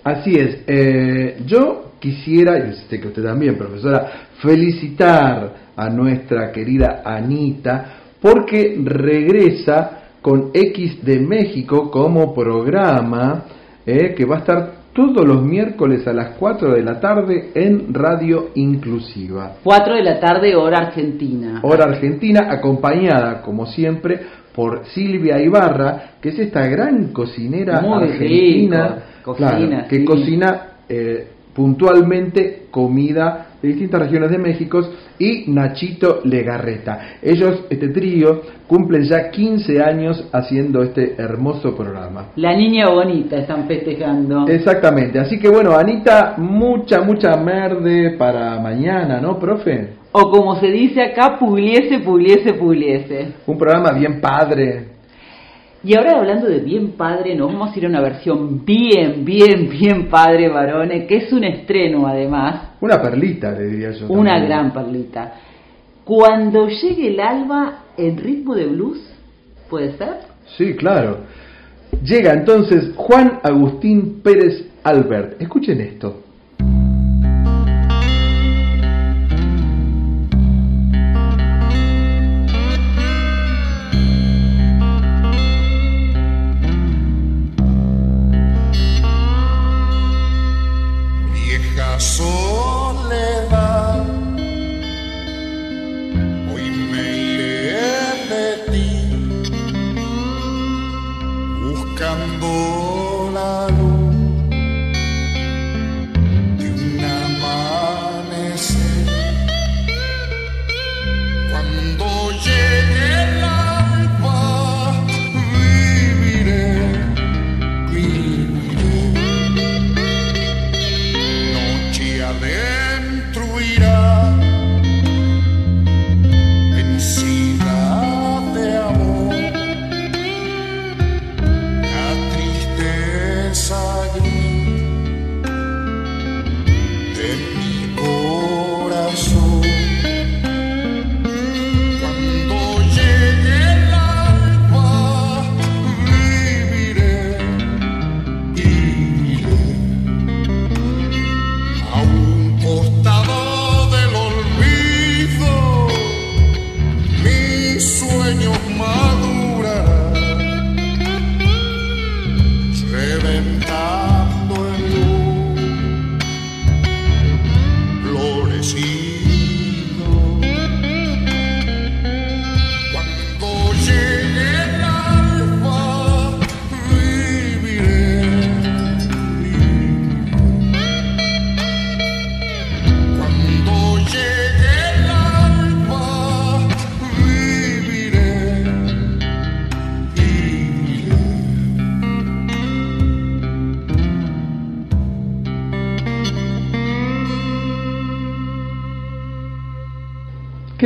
Así es, eh, yo quisiera, y sé que usted también, profesora, felicitar a nuestra querida Anita porque regresa con X de México como programa eh, que va a estar todos los miércoles a las 4 de la tarde en Radio Inclusiva. 4 de la tarde, hora argentina. Hora Argentina, acompañada, como siempre, por Silvia Ibarra, que es esta gran cocinera Muy argentina, rico, cocina, claro, que cocina eh, puntualmente comida de distintas regiones de México y Nachito Legarreta. Ellos, este trío, cumplen ya 15 años haciendo este hermoso programa. La niña bonita están festejando. Exactamente, así que bueno, Anita, mucha, mucha merde para mañana, ¿no, profe? O como se dice acá, pugliese, pugliese, pugliese. Un programa bien padre. Y ahora hablando de bien padre, nos vamos a ir a una versión bien, bien, bien padre, varones, que es un estreno además, Una perlita, le diría yo. una también. gran perlita. Cuando llegue el alba en ritmo de blues, ¿puede ser? Sí, claro. Llega entonces Juan Agustín Pérez Albert. Escuchen esto.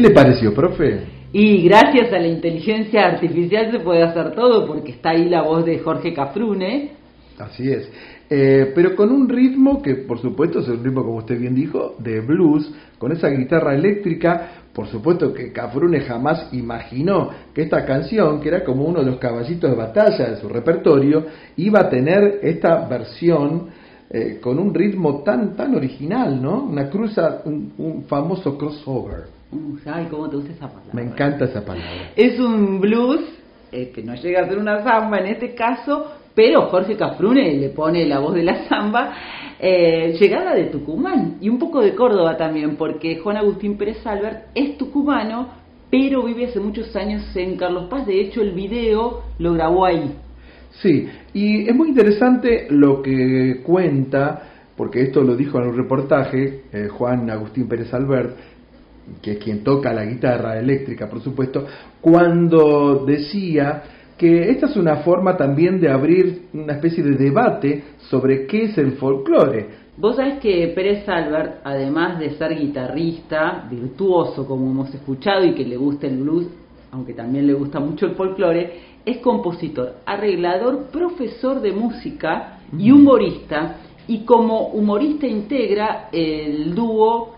Le pareció, profe? Y gracias a la inteligencia artificial se puede hacer todo porque está ahí la voz de Jorge Cafrune. Así es. Eh, pero con un ritmo que, por supuesto, es un ritmo, como usted bien dijo, de blues, con esa guitarra eléctrica. Por supuesto que Cafrune jamás imaginó que esta canción, que era como uno de los caballitos de batalla de su repertorio, iba a tener esta versión eh, con un ritmo tan tan original, ¿no? Una cruza, un, un famoso crossover. Ay, cómo te gusta esa palabra. Me encanta esa palabra. Es un blues eh, que no llega a ser una samba en este caso, pero Jorge Cafrune le pone la voz de la samba, eh, llegada de Tucumán y un poco de Córdoba también, porque Juan Agustín Pérez Albert es tucumano, pero vive hace muchos años en Carlos Paz. De hecho, el video lo grabó ahí. Sí, y es muy interesante lo que cuenta, porque esto lo dijo en un reportaje eh, Juan Agustín Pérez Albert, que es quien toca la guitarra eléctrica, por supuesto, cuando decía que esta es una forma también de abrir una especie de debate sobre qué es el folclore. Vos sabés que Pérez Albert, además de ser guitarrista, virtuoso como hemos escuchado y que le gusta el blues, aunque también le gusta mucho el folclore, es compositor, arreglador, profesor de música y humorista. Y como humorista integra el dúo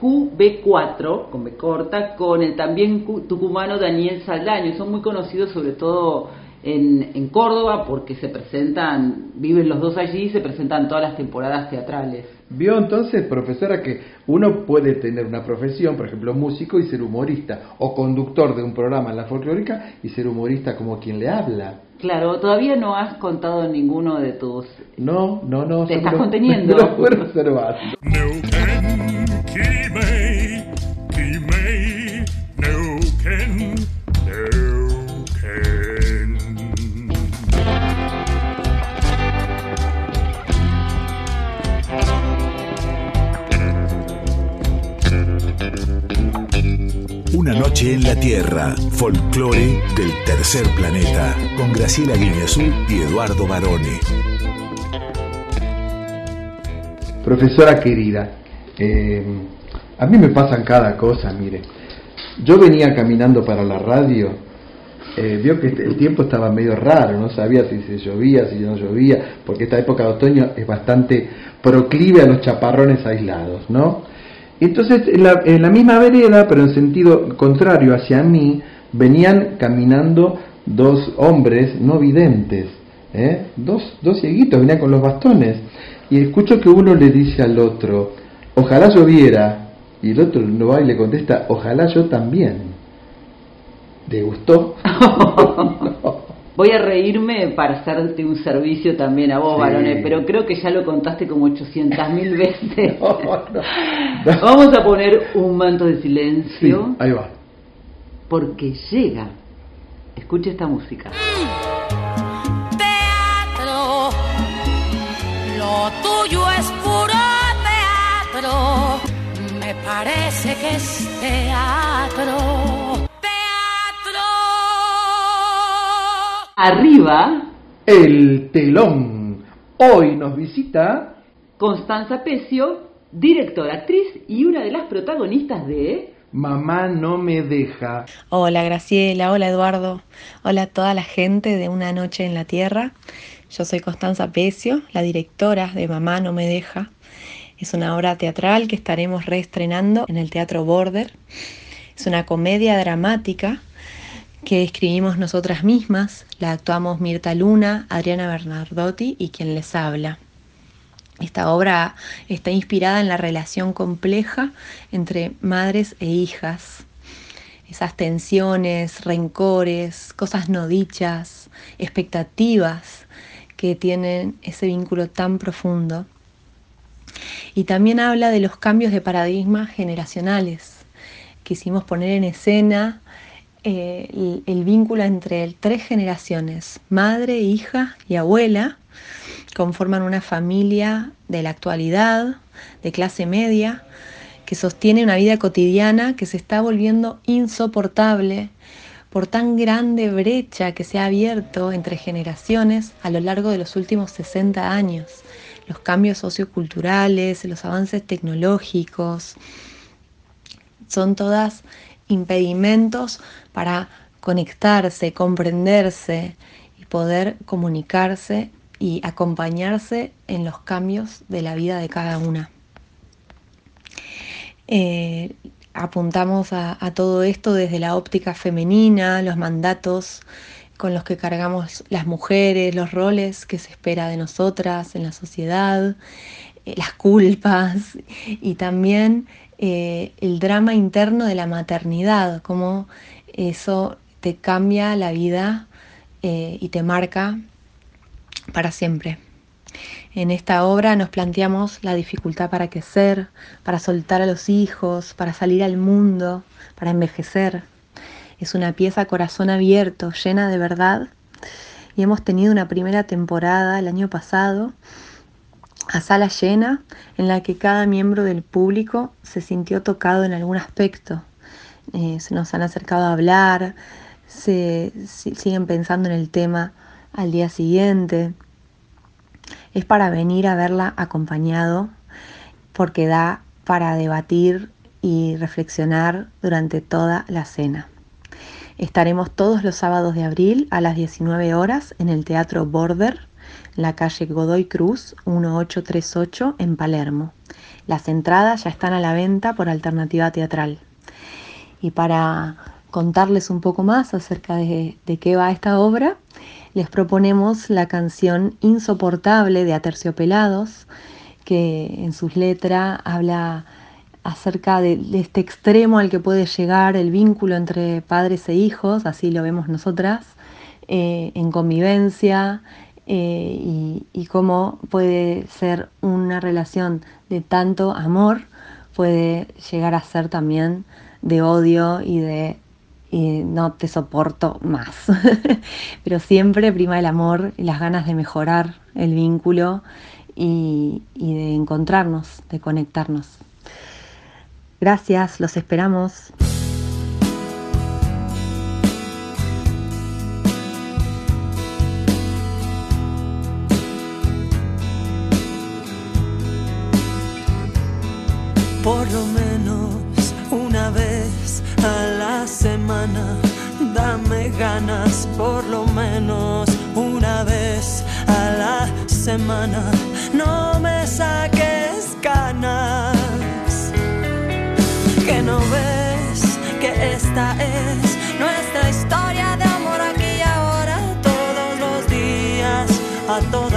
QB4, con B corta, con el también cu- tucumano Daniel Saldaño. Son muy conocidos sobre todo en, en Córdoba porque se presentan, viven los dos allí y se presentan todas las temporadas teatrales. Vio entonces, profesora, que uno puede tener una profesión, por ejemplo, músico y ser humorista, o conductor de un programa en la folclórica y ser humorista como quien le habla. Claro, todavía no has contado ninguno de tus... No, no, no. Te estás lo- conteniendo. me lo. Una noche en la Tierra, folclore del tercer planeta, con Graciela Guineazú y Eduardo Barone. Profesora querida, eh, a mí me pasan cada cosa, mire. Yo venía caminando para la radio, eh, vio que el tiempo estaba medio raro, no sabía si se llovía, si no llovía, porque esta época de otoño es bastante proclive a los chaparrones aislados, ¿no? Entonces, en la, en la misma vereda, pero en sentido contrario hacia mí, venían caminando dos hombres no videntes, ¿eh? dos, dos cieguitos, venían con los bastones. Y escucho que uno le dice al otro, ojalá lloviera, y el otro no va y le contesta, ojalá yo también. ¿Le gustó? Voy a reírme para hacerte un servicio también a vos, Sí. varones, pero creo que ya lo contaste como 800 mil veces. Vamos a poner un manto de Sí, silencio ahí va. porque llega. Escucha esta música. teatro. Lo tuyo es puro teatro. Me parece que es teatro. Teatro. Arriba, El telón. Hoy nos visita Constanza Pecio, directora, actriz y una de las protagonistas de Mamá no me deja. Hola Graciela, hola Eduardo, hola a toda la gente de Una Noche en la Tierra. Yo soy Constanza Pecio, la directora de Mamá No Me Deja. Es una obra teatral que estaremos reestrenando en el Teatro Border. Es una comedia dramática que escribimos nosotras mismas. La actuamos Mirta Luna, Adriana Bernardotti y quien les habla. Esta obra está inspirada en la relación compleja entre madres e hijas. Esas tensiones, rencores, cosas no dichas, expectativas que tienen ese vínculo tan profundo. Y también habla de los cambios de paradigmas generacionales. Quisimos poner en escena eh, el, el vínculo entre tres generaciones, madre, hija y abuela, conforman una familia de la actualidad, de clase media, que sostiene una vida cotidiana que se está volviendo insoportable por tan grande brecha que se ha abierto entre generaciones a lo largo de los últimos 60 años. Los cambios socioculturales, los avances tecnológicos, son todas impedimentos para conectarse, comprenderse y poder comunicarse y acompañarse en los cambios de la vida de cada una. Eh, apuntamos a, a todo esto desde la óptica femenina, los mandatos con los que cargamos las mujeres, los roles que se espera de nosotras en la sociedad, eh, las culpas y también eh, el drama interno de la maternidad, cómo eso te cambia la vida eh, y te marca para siempre. En esta obra nos planteamos la dificultad para crecer, para soltar a los hijos, para salir al mundo, para envejecer. Es una pieza corazón abierto, llena de verdad y hemos tenido una primera temporada el año pasado a sala llena en la que cada miembro del público se sintió tocado en algún aspecto. Eh, se nos han acercado a hablar, se, si- siguen pensando en el tema al día siguiente. Es para venir a verla acompañado porque da para debatir y reflexionar durante toda la cena. Estaremos todos los sábados de abril a las 19 horas en el Teatro Border, la calle Godoy Cruz 1838 en Palermo. Las entradas ya están a la venta por alternativa teatral. Y para contarles un poco más acerca de, de qué va esta obra, les proponemos la canción Insoportable de Aterciopelados, que en sus letras habla acerca de, este extremo al que puede llegar el vínculo entre padres e hijos, así lo vemos nosotras, eh, en convivencia eh, y, cómo puede ser una relación de tanto amor, puede llegar a ser también de odio y de no te soporto más. Pero siempre prima el amor y las ganas de mejorar el vínculo y de encontrarnos, de conectarnos. Gracias, los esperamos. Por lo menos una vez a la semana, dame ganas, por lo menos una vez a la semana, no me saques ganas. Esta es nuestra historia de amor aquí y ahora, todos los días, a toda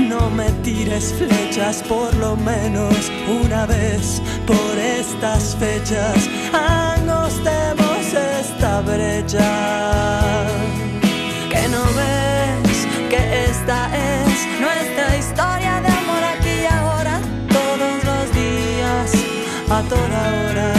no me tires flechas. Por lo menos una vez por estas fechas angostemos esta brecha. Que no ves que esta es nuestra historia de amor aquí y ahora, todos los días, a toda hora.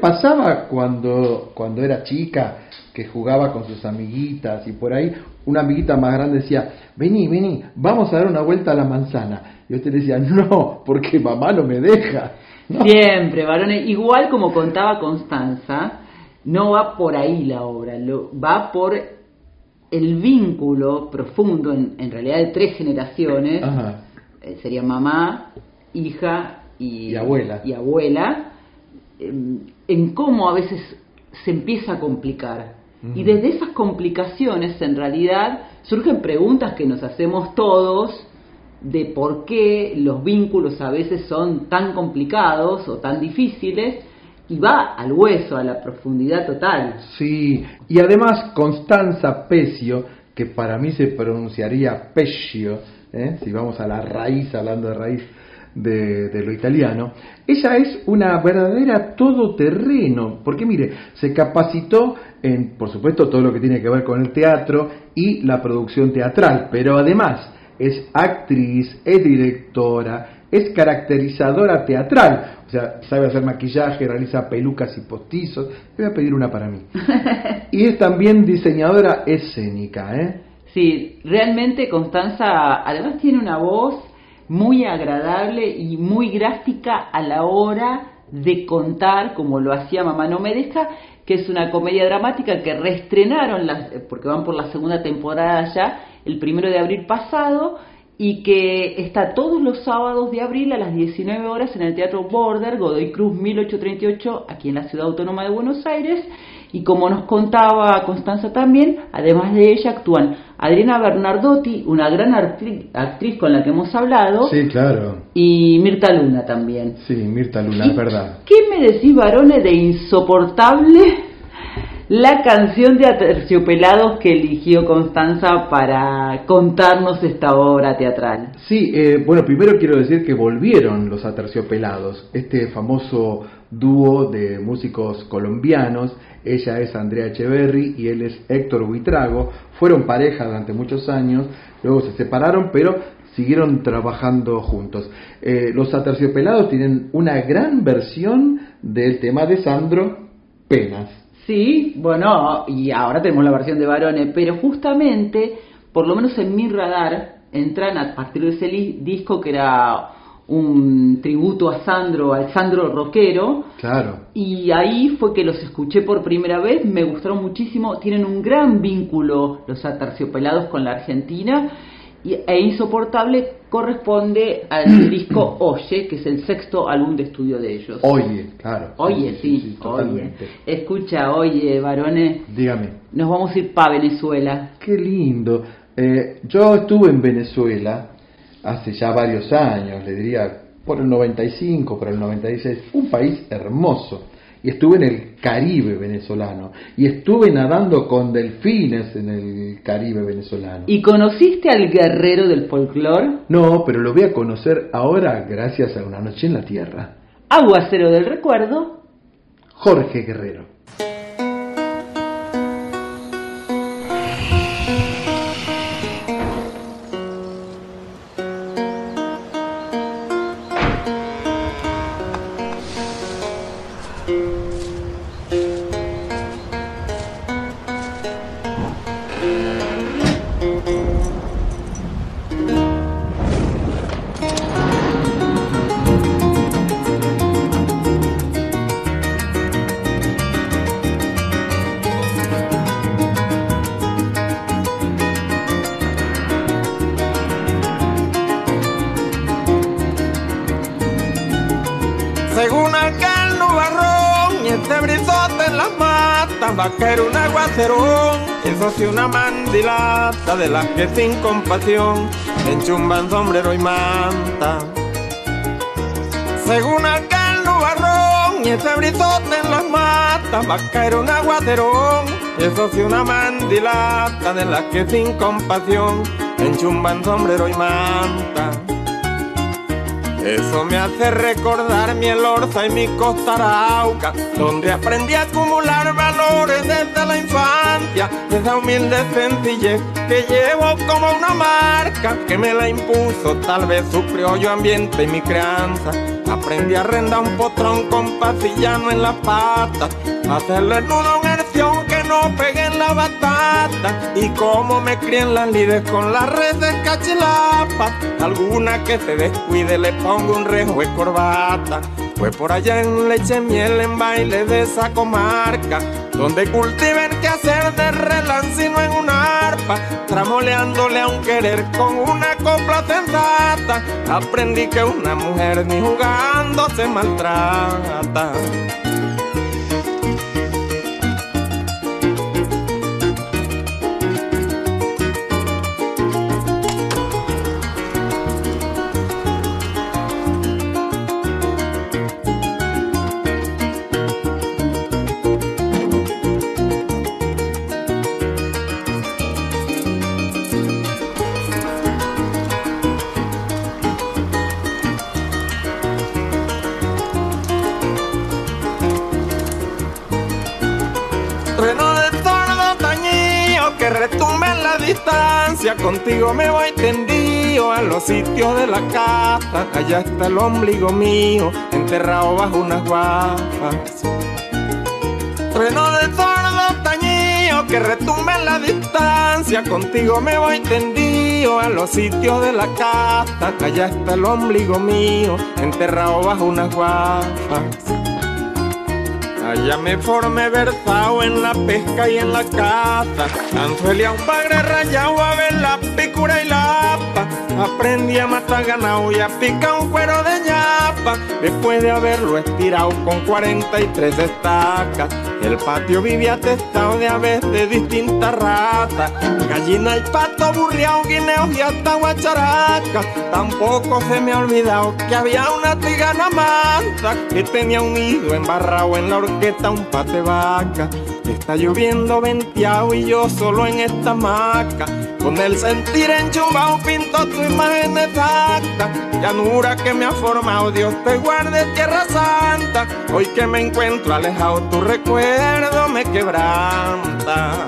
Pasaba cuando, cuando era chica que jugaba con sus amiguitas y por ahí una amiguita más grande decía, vení, vení, vamos a dar una vuelta a la manzana? Y usted decía, no, porque mamá no me deja. No. Siempre, varones. Igual como contaba Constanza, no va por ahí la obra, lo, va por el vínculo profundo, en, en realidad de tres generaciones, Ajá. eh, sería mamá, hija y, Y abuela. y abuela, en cómo a veces se empieza a complicar. Y desde esas complicaciones, en realidad, surgen preguntas que nos hacemos todos de por qué los vínculos a veces son tan complicados o tan difíciles y va al hueso, a la profundidad total. Sí, y además Constanza Pecio, que para mí se pronunciaría Pescio, ¿eh? si vamos a la raíz, hablando de raíz de, de lo italiano, ella es una verdadera todoterreno, porque mire, se capacitó en, por supuesto, todo lo que tiene que ver con el teatro y la producción teatral, pero además es actriz, es directora, es caracterizadora teatral, o sea, sabe hacer maquillaje, realiza pelucas y postizos. Le voy a pedir una para mí. Y es también diseñadora escénica, ¿eh? Sí, realmente Constanza además tiene una voz muy agradable y muy gráfica a la hora de contar, como lo hacía Mamá No Me Deja, que es una comedia dramática que reestrenaron, las- porque van por la segunda temporada ya, el primero de abril pasado, y que está todos los sábados de abril a las 19 horas en el Teatro Border, Godoy Cruz 1838, aquí en la Ciudad Autónoma de Buenos Aires. Y como nos contaba Constanza también, además de ella actúan Adriana Bernardotti, una gran actriz con la que hemos hablado, Sí, claro. y Mirta Luna también. Sí, Mirta Luna, es verdad. ¿Qué me decís, varones, de insoportable la canción de Aterciopelados que eligió Constanza para contarnos esta obra teatral? Sí, eh, bueno, primero quiero decir que volvieron los Aterciopelados, este famoso dúo de músicos colombianos. Ella es Andrea Echeverry y él es Héctor Buitrago. Fueron pareja durante muchos años, luego se separaron, pero siguieron trabajando juntos. Eh, los Aterciopelados tienen una gran versión del tema de Sandro Penas. Sí, bueno, y ahora tenemos la versión de varones, pero justamente, por lo menos en mi radar, entran a partir de ese disco que era un tributo a Sandro, al Sandro rockero, Claro. y ahí fue que los escuché por primera vez, me gustaron muchísimo, tienen un gran vínculo los aterciopelados con la Argentina, y, e Insoportable corresponde al disco Oye, que es el sexto álbum de estudio de ellos. Oye, claro. Oye, sí, oye. totalmente. Escucha, oye, varones, Dígame. nos vamos a ir para Venezuela. Qué lindo. Eh, yo estuve en Venezuela hace ya varios años, le diría por el 95, por el 96, un país hermoso. Y estuve en el Caribe venezolano. Y estuve nadando con delfines en el Caribe venezolano. ¿Y conociste al guerrero del folclore? No, pero lo voy a conocer ahora gracias a Una Noche en la Tierra. Aguacero del recuerdo. Jorge Guerrero. Eso sí, una mandilata de las que sin compasión enchumban sombrero y manta. Según aquel nubarrón y este brisote en las matas va a caer un aguacerón. Eso sí, una mandilata de las que sin compasión enchumban sombrero y manta. Eso me hace recordar mi Elorza y mi Costa Arauca, donde aprendí a acumular valores desde la infancia, esa humilde sencillez que llevo como una marca, que me la impuso tal vez su criollo ambiente y mi crianza. Aprendí a arrendar un potrón con pastillano en la pata. Hacerle nudo en el ción que no pegue en la batata. Y como me críen las lides con las redes cachilapas. Alguna que se descuide le pongo un rejo de corbata. Fue por allá en leche miel en baile de esa comarca. Donde cultiven que hacer de relancino en una arpa. Tramoleándole a un querer con una copla sensata. Aprendí que una mujer ni jugando se maltrata. Distancia. Contigo me voy tendido a los sitios de la casa. Allá está el ombligo mío, enterrado bajo unas guapas. Trueno de tordo tañido que retumbe la distancia. Contigo me voy tendido a los sitios de la casa. Allá está el ombligo mío, enterrado bajo unas guapas. Allá me formé versado en la pesca y en la caza. Anzuelia un bagre rayado a ver la picura y la apa. Aprendí a matar ganado y a picar un cuero de ñapa. Después de haberlo estirado con 43 estacas. El patio vivía atestado de aves de distintas ratas. Gallina y pato, burriao, guineos y hasta guacharacas. Tampoco se me ha olvidado que había una tigana mansa que tenía un nido embarrado en la horqueta, un pate vaca. Está lloviendo venteado y yo solo en esta hamaca. Con el sentir enchubado pinto tu imagen exacta. Llanura que me ha formado, Dios te guarde tierra santa. Hoy que me encuentro alejado, tu recuerdo me quebranta.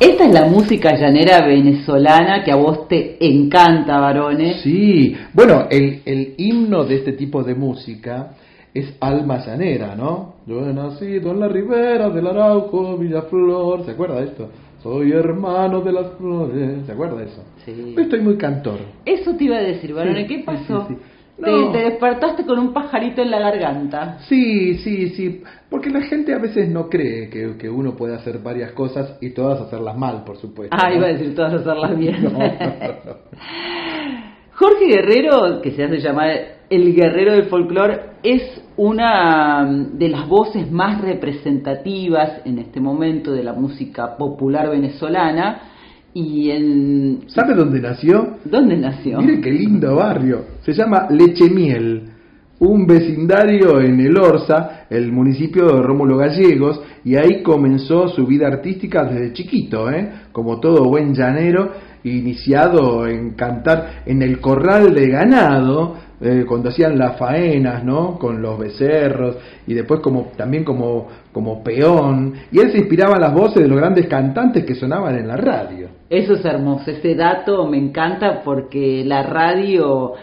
Esta es la música llanera venezolana que a vos te encanta, varones. Sí, bueno, el, el himno de este tipo de música es alma llanera, ¿no? Yo he nacido en la ribera del Arauco, Villaflor, ¿se acuerda de esto? Soy hermano de las flores, ¿se acuerda de eso? Sí. Estoy muy cantor. Eso te iba a decir, varones, Sí, ¿qué pasó? sí, sí. Te, despertaste con un pajarito en la garganta. Sí, sí, sí, porque la gente a veces no cree que, que uno puede hacer varias cosas y todas hacerlas mal, por supuesto. Ah, ¿no? iba a decir todas hacerlas bien. No. Jorge Guerrero, que se hace llamar el guerrero del folclore, es una mm, de las voces más representativas en este momento de la música popular venezolana. Y en... ¿Sabe dónde nació? ¿Dónde nació? Mire qué lindo barrio. Se llama Lechemiel, un vecindario en el Orza, el municipio de Rómulo Gallegos, y ahí comenzó su vida artística desde chiquito, ¿eh? como todo buen llanero, iniciado en cantar en el corral de ganado, eh, cuando hacían las faenas, ¿no? Con los becerros y después como también como como peón y él se inspiraba en las voces de los grandes cantantes que sonaban en la radio. Eso es hermoso, ese dato me encanta porque la radio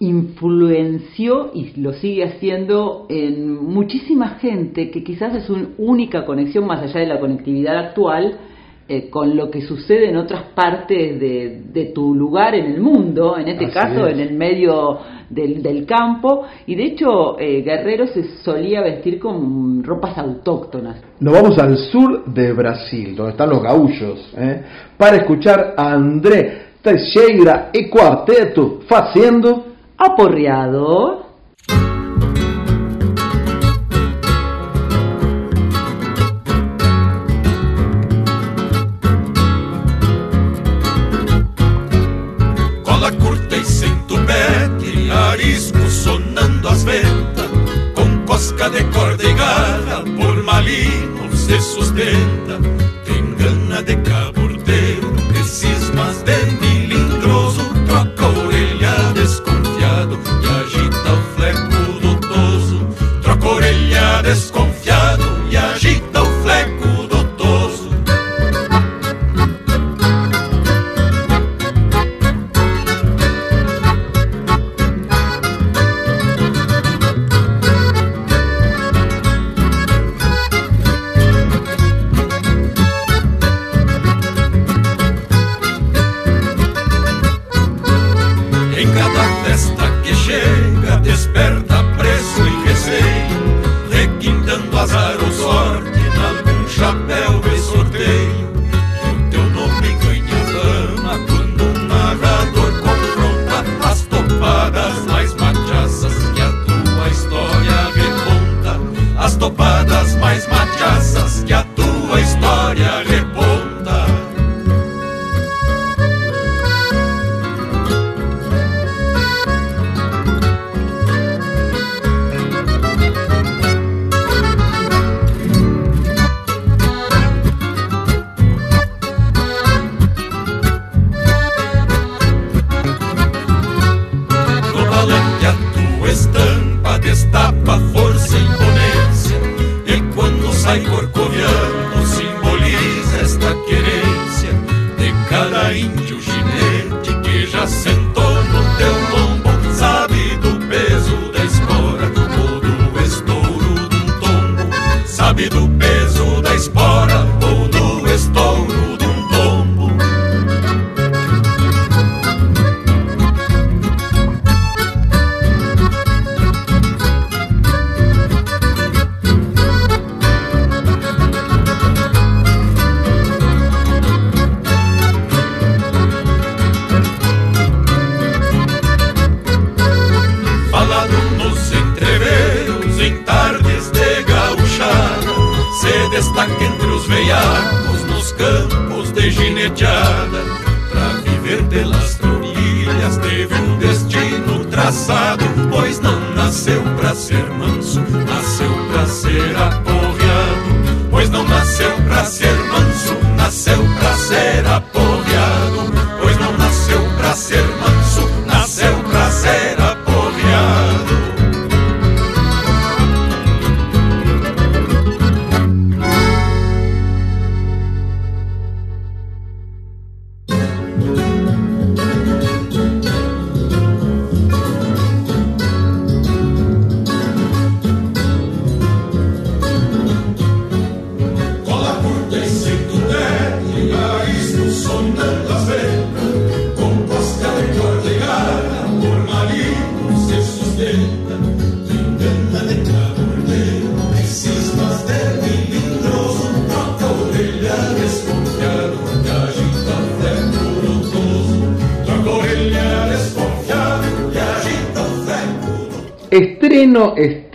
influenció y lo sigue haciendo en muchísima gente que quizás es una única conexión más allá de la conectividad actual eh, con lo que sucede en otras partes de, de tu lugar en el mundo, en este Así caso es. en el medio del, del campo, y de hecho eh, Guerrero se solía vestir con ropas autóctonas. Nos vamos al sur de Brasil, donde están los gaullos, ¿eh? para escuchar a André Teixeira y Cuarteto haciendo Aporreado. Por malino se sustenta, veiacos nos campos de gineteada Pra viver pelas tropilhas teve um destino traçado Pois não nasceu pra ser manso, nasceu pra ser aporreado. Pois não nasceu pra ser manso, nasceu pra ser aporreado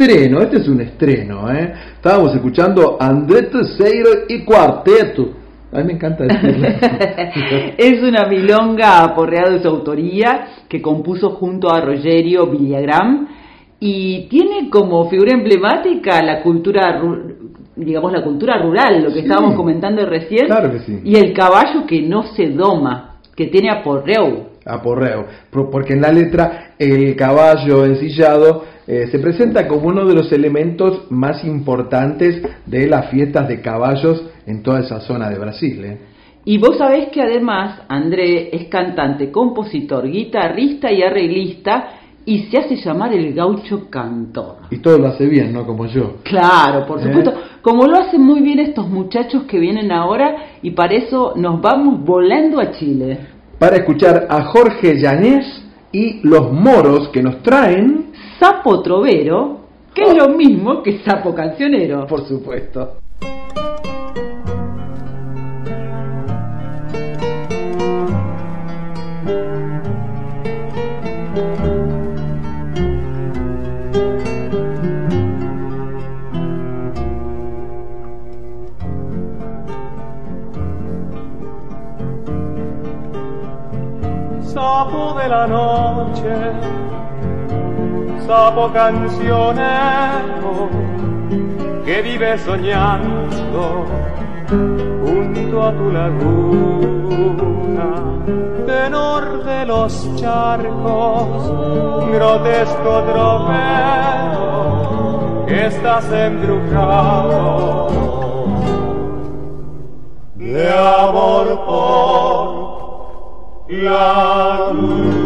Estreno, este es un estreno, ¿eh? Estábamos escuchando André Terceiro y Cuarteto. A mí me encanta decirlo. es una milonga aporreada de su autoría que compuso junto a Rogerio Villagrán y tiene como figura emblemática la cultura, digamos, la cultura rural, lo que Sí. estábamos comentando recién, Claro que sí. y el caballo que no se doma, que tiene aporreo. Aporreo. Porque en la letra el caballo ensillado eh, se presenta como uno de los elementos más importantes de las fiestas de caballos en toda esa zona de Brasil. ¿eh? Y vos sabés que además André es cantante, compositor, guitarrista y arreglista y se hace llamar el gaucho cantor. Y todo lo hace bien, ¿no? Como yo. Claro, por ¿Eh? supuesto. Como lo hacen muy bien estos muchachos que vienen ahora y para eso nos vamos volando a Chile. Para escuchar a Jorge Llanés y los moros que nos traen... Sapo trovero, que es lo mismo que sapo cancionero. Por supuesto. Sapo de la noche, sapo cancionero que vive soñando junto a tu laguna, tenor de los charcos, grotesco tropero que estás embrujado. De amor por la luna.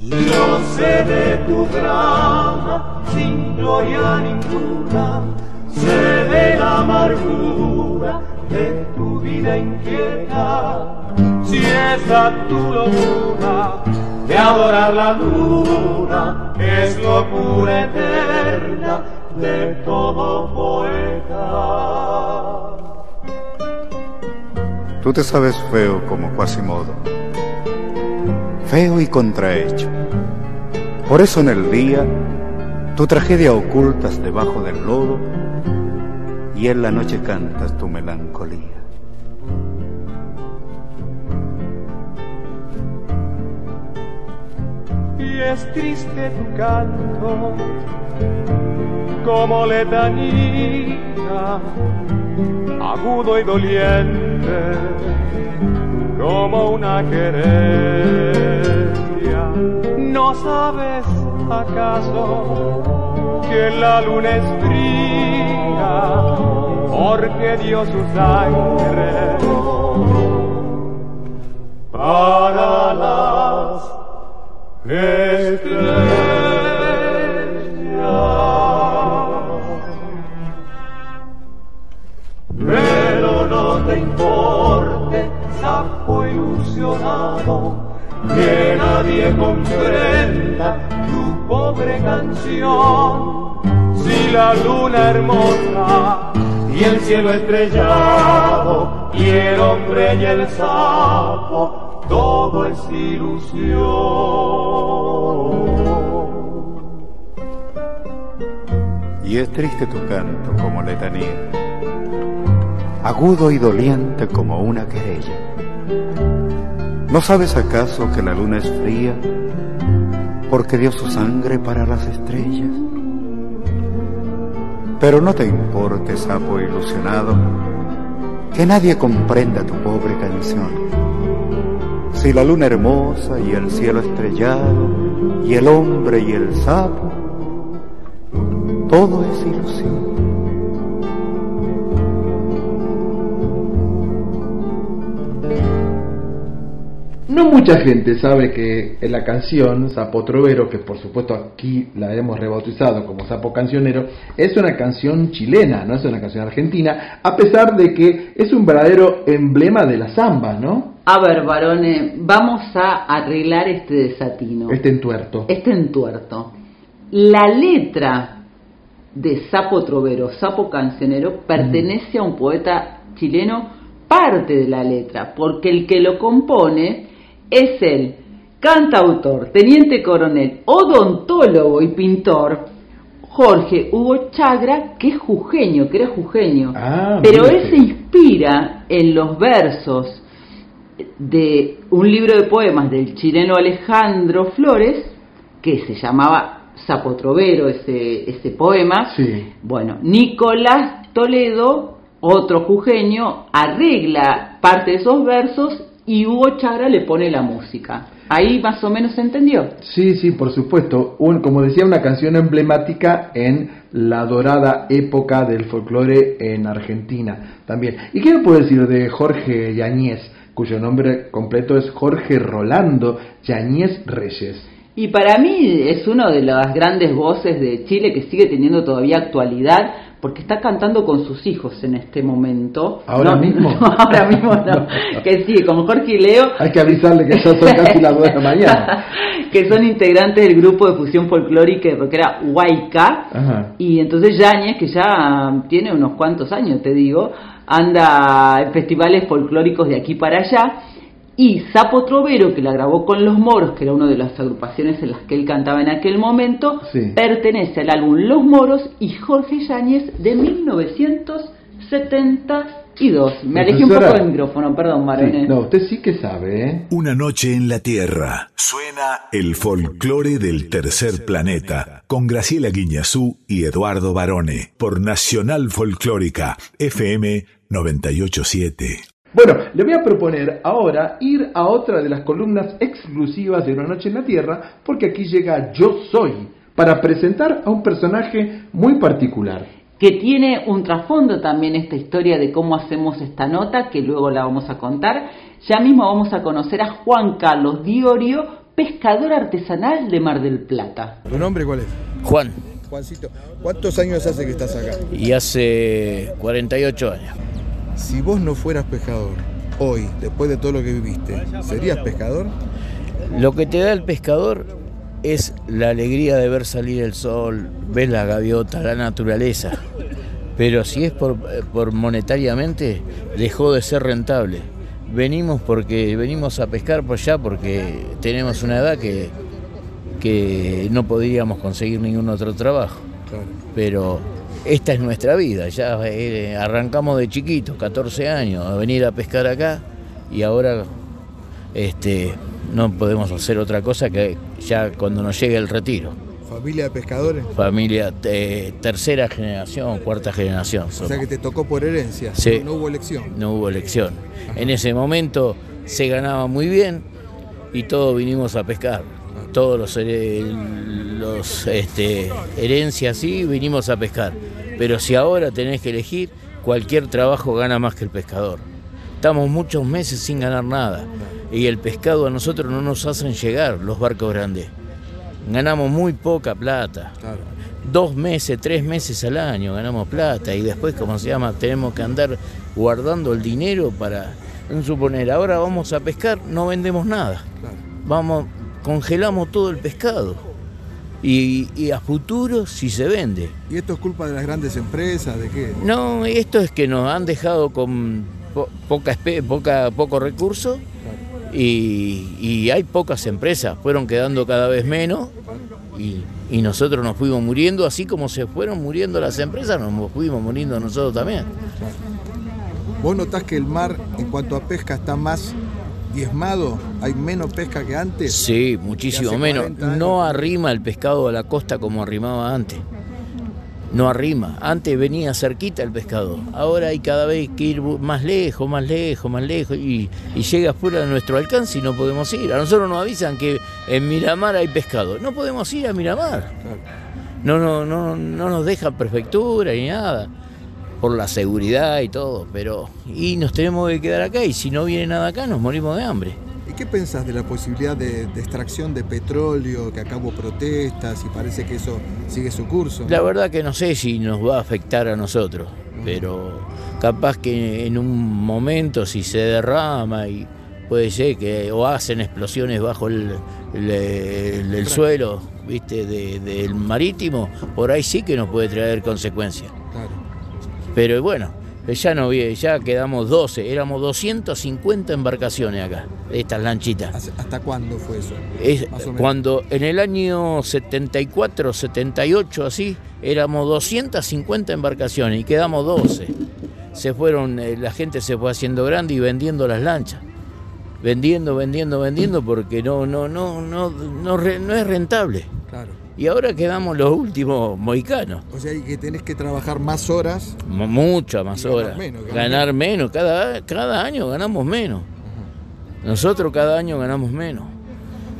No sé de tu drama sin gloria ninguna, sé de la amargura de tu vida inquieta. Si esa tu locura de adorar la luna es lo locura eterna de todo poeta. Tú te sabes feo como Quasimodo, feo y contrahecho. Por eso en el día tu tragedia ocultas debajo del lodo y en la noche cantas tu melancolía. y es triste tu canto como letanía, agudo y doliente como una querencia. ¿No sabes acaso que la luna es fría porque dio su sangre para las pero te importe, sapo ilusionado, que nadie comprenda tu pobre canción. Si la luna hermosa y el cielo estrellado, y el hombre y el sapo, todo es ilusión. Y es triste tu canto como letanía, agudo y doliente como una querella. ¿No sabes acaso que la luna es fría porque dio su sangre para las estrellas? Pero no te importe, sapo ilusionado, que nadie comprenda tu pobre canción. Si la luna hermosa y el cielo estrellado y el hombre y el sapo, todo es ilusión. No mucha gente sabe que en la canción Sapo Trovero, que por supuesto aquí la hemos rebautizado como Sapo Cancionero, es una canción chilena, no es una canción argentina, a pesar de que es un verdadero emblema de la samba, ¿no? A ver, varones, vamos a arreglar este desatino. Este entuerto. Este entuerto. La letra de Sapo Trovero, Sapo Cancionero, pertenece a un poeta chileno parte de la letra, porque el que lo compone es el cantautor, teniente coronel, odontólogo y pintor Jorge Hugo Chagra, que es jujeño, que era jujeño, Ah, pero él se inspira en los versos de un libro de poemas del chileno Alejandro Flores, que se llamaba Zapotrovero, ese, ese poema. Sí. Bueno, Nicolás Toledo, otro jujeño, arregla parte de esos versos y Hugo Chagra le pone la música. Ahí más o menos se entendió. Sí, sí, por supuesto. Un, como decía, una canción emblemática en la dorada época del folclore en Argentina también. ¿Y qué me puede decir de Jorge Yañez, cuyo nombre completo es Jorge Rolando Yañez Reyes? Y para mí es uno de las grandes voces de Chile que sigue teniendo todavía actualidad porque está cantando con sus hijos en este momento. ¿Ahora No, mismo? no, ahora mismo no. Que sí, con Jorge y Leo, Hay que avisarle que ya son casi las 2 de la mañana. que son integrantes del grupo de fusión folclórica y rockera Huayca. Ajá. Y entonces Yáñez, que ya tiene unos cuantos años, te digo, anda en festivales folclóricos de aquí para allá. Y Sapo Trovero, que la grabó con Los Moros, que era una de las agrupaciones en las que él cantaba en aquel momento, Sí. pertenece al álbum Los Moros y Jorge Yáñez de 1972. Me alejé un poco del micrófono, perdón, Marone. Sí, no, usted sí que sabe, ¿eh? Una noche en la Tierra. Suena el folclore del tercer planeta con Graciela Guiñazú y Eduardo Barone por Nacional Folclórica FM 987. Bueno, le voy a proponer ahora ir a otra de las columnas exclusivas de Una Noche en la Tierra, porque aquí llega Yo Soy, para presentar a un personaje muy particular. que tiene un trasfondo también esta historia de cómo hacemos esta nota, que luego la vamos a contar. Ya mismo vamos a conocer a Juan Carlos Diorio, pescador artesanal de Mar del Plata. ¿Tu nombre cuál es? Juan, Juancito, ¿cuántos años hace que estás acá? y hace 48 años. Si vos no fueras pescador, hoy, después de todo lo que viviste, ¿serías pescador? Lo que te da el pescador es la alegría de ver salir el sol, ver la gaviota, la naturaleza. Pero si es por, por monetariamente, dejó de ser rentable. Venimos porque venimos a pescar por allá porque tenemos una edad que, que no podríamos conseguir ningún otro trabajo. Pero esta es nuestra vida, ya eh, arrancamos de chiquitos, 14 años, a venir a pescar acá y ahora este, no podemos hacer otra cosa que ya cuando nos llegue el retiro. ¿Familia de pescadores? Familia eh, tercera generación, cuarta generación. O sea que te tocó por herencia, Sí. no hubo elección. No hubo elección. En ese momento se ganaba muy bien y todos vinimos a pescar. Todos los, los este, herencias sí, vinimos a pescar. Pero si ahora tenés que elegir, cualquier trabajo gana más que el pescador. Estamos muchos meses sin ganar nada. Y el pescado a nosotros no nos hacen llegar los barcos grandes. Ganamos muy poca plata. Dos meses, tres meses al año ganamos plata y después, como se llama, tenemos que andar guardando el dinero para, suponer, ahora vamos a pescar, no vendemos nada. Vamos, congelamos todo el pescado. Y, y a futuro si se vende. ¿Y esto es culpa de las grandes empresas? ¿De qué? No, esto es que nos han dejado con po- poca, poca, poco recurso y, y hay pocas empresas, fueron quedando cada vez menos y, y nosotros nos fuimos muriendo, así como se fueron muriendo las empresas, nos fuimos muriendo nosotros también. ¿Vos notás que el mar, en cuanto a pesca, está más diezmado? ¿Hay menos pesca que antes? Sí, muchísimo menos. 40 años. No arrima el pescado a la costa como arrimaba antes. No arrima. Antes venía cerquita el pescado. Ahora hay cada vez que ir más lejos, más lejos, más lejos. Y, y llega fuera de nuestro alcance y no podemos ir. A nosotros nos avisan que en Miramar hay pescado. No podemos ir a Miramar. No, no, no, no nos dejan prefectura ni nada. Por la seguridad y todo. Pero. Y nos tenemos que quedar acá. Y si no viene nada acá, nos morimos de hambre. ¿Y qué pensás de la posibilidad de, de extracción de petróleo, que hubo protestas y parece que eso sigue su curso? La verdad que no sé si nos va a afectar a nosotros, pero capaz que en un momento si se derrama y puede ser que o hacen explosiones bajo el, el- el- el suelo, viste, de- del marítimo, por ahí sí que nos puede traer consecuencias. Pero bueno, ya no vi- ya quedamos 12, éramos 250 embarcaciones acá, estas lanchitas. ¿Hasta cuándo fue eso? Es cuando en el año 74, 78, así, éramos 250 embarcaciones y quedamos 12. Se fueron, eh, la gente se fue haciendo grande y vendiendo las lanchas. Vendiendo, vendiendo, vendiendo porque no, no, no, no, no, no es rentable. Claro. Y ahora quedamos los últimos mohicanos. O sea, y que tenés que trabajar más horas. M- Muchas más ganar horas. menos, ganar ganar menos. Cada, cada año ganamos menos. Nosotros cada año ganamos menos.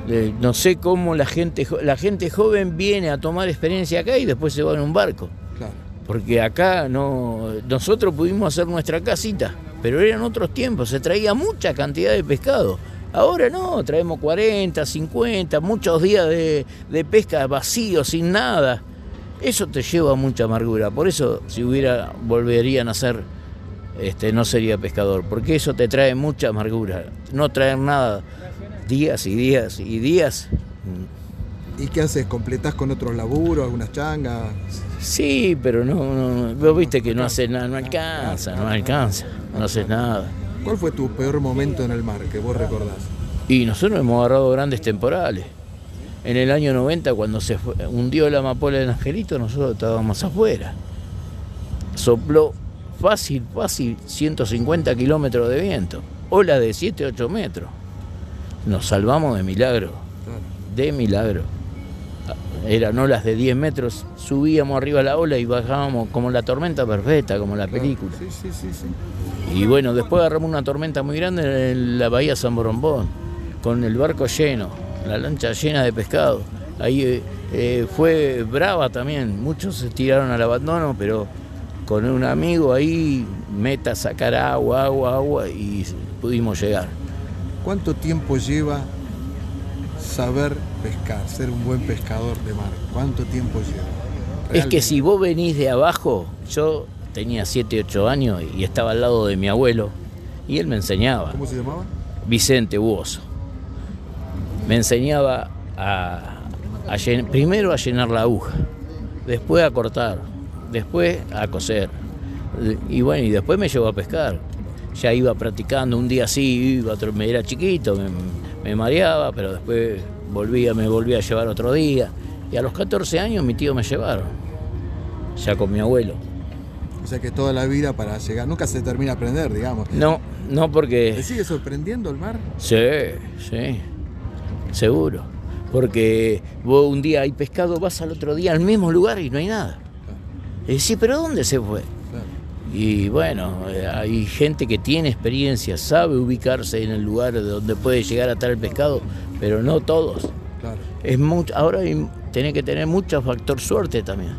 Eh, no sé cómo la gente, la gente joven viene a tomar experiencia acá y después se va en un barco. Claro. Porque acá no, nosotros pudimos hacer nuestra casita, pero eran otros tiempos, se traía mucha cantidad de pescado. Ahora no, traemos 40, 50, muchos días de, de pesca vacío, sin nada. Eso te lleva a mucha amargura. Por eso, si hubiera, volverían a ser, este, no sería pescador, porque eso te trae mucha amargura. No traer nada, días y días y días. ¿Y qué haces? ¿Completás con otros laburos, algunas changas? Sí, pero no, no, no. vos viste que no hace nada, no alcanza, no alcanza, no haces nada. ¿Cuál fue tu peor momento en el mar que vos recordás? Y nosotros hemos agarrado grandes temporales. En el año 90, cuando se fue- hundió la amapola del Angelito, nosotros estábamos afuera. Sopló fácil, fácil, 150 kilómetros de viento. Ola de 7, 8 metros. Nos salvamos de milagro. De milagro. Eran olas de 10 metros, subíamos arriba la ola y bajábamos como la tormenta perfecta, como la película. Sí, sí, sí, sí. Y bueno, después agarramos una tormenta muy grande en la bahía San Borombón, con el barco lleno, la lancha llena de pescado. Ahí eh, eh, fue brava también, muchos se tiraron al abandono, pero con un amigo ahí, meta a sacar agua, agua, agua y pudimos llegar. ¿Cuánto tiempo lleva saber pescar, ser un buen pescador de mar? ¿Cuánto tiempo lleva? Es que si vos venís de abajo, yo tenía 7, 8 años y estaba al lado de mi abuelo y él me enseñaba. ¿Cómo se llamaba? Vicente Buoso. Me enseñaba a, a llen- primero a llenar la aguja, después a cortar, después a coser. Y bueno, y después me llevó a pescar. Ya iba practicando, un día sí, iba me era chiquito, me, me mareaba, pero después volvía, me volvía a llevar otro día. Y a los 14 años mi tío me llevaron, ya con mi abuelo. O sea que toda la vida para llegar, nunca se termina de aprender, digamos. No, no porque... ¿Te sigue sorprendiendo el mar? Sí, sí, seguro. Porque vos un día hay pescado, vas al otro día al mismo lugar y no hay nada. Y decís, ¿pero dónde se fue? Y bueno, eh, hay gente que tiene experiencia, sabe ubicarse en el lugar de donde puede llegar a estar el pescado, pero no todos. Claro. Es mucho, ahora hay- tenés que tener mucho factor suerte también.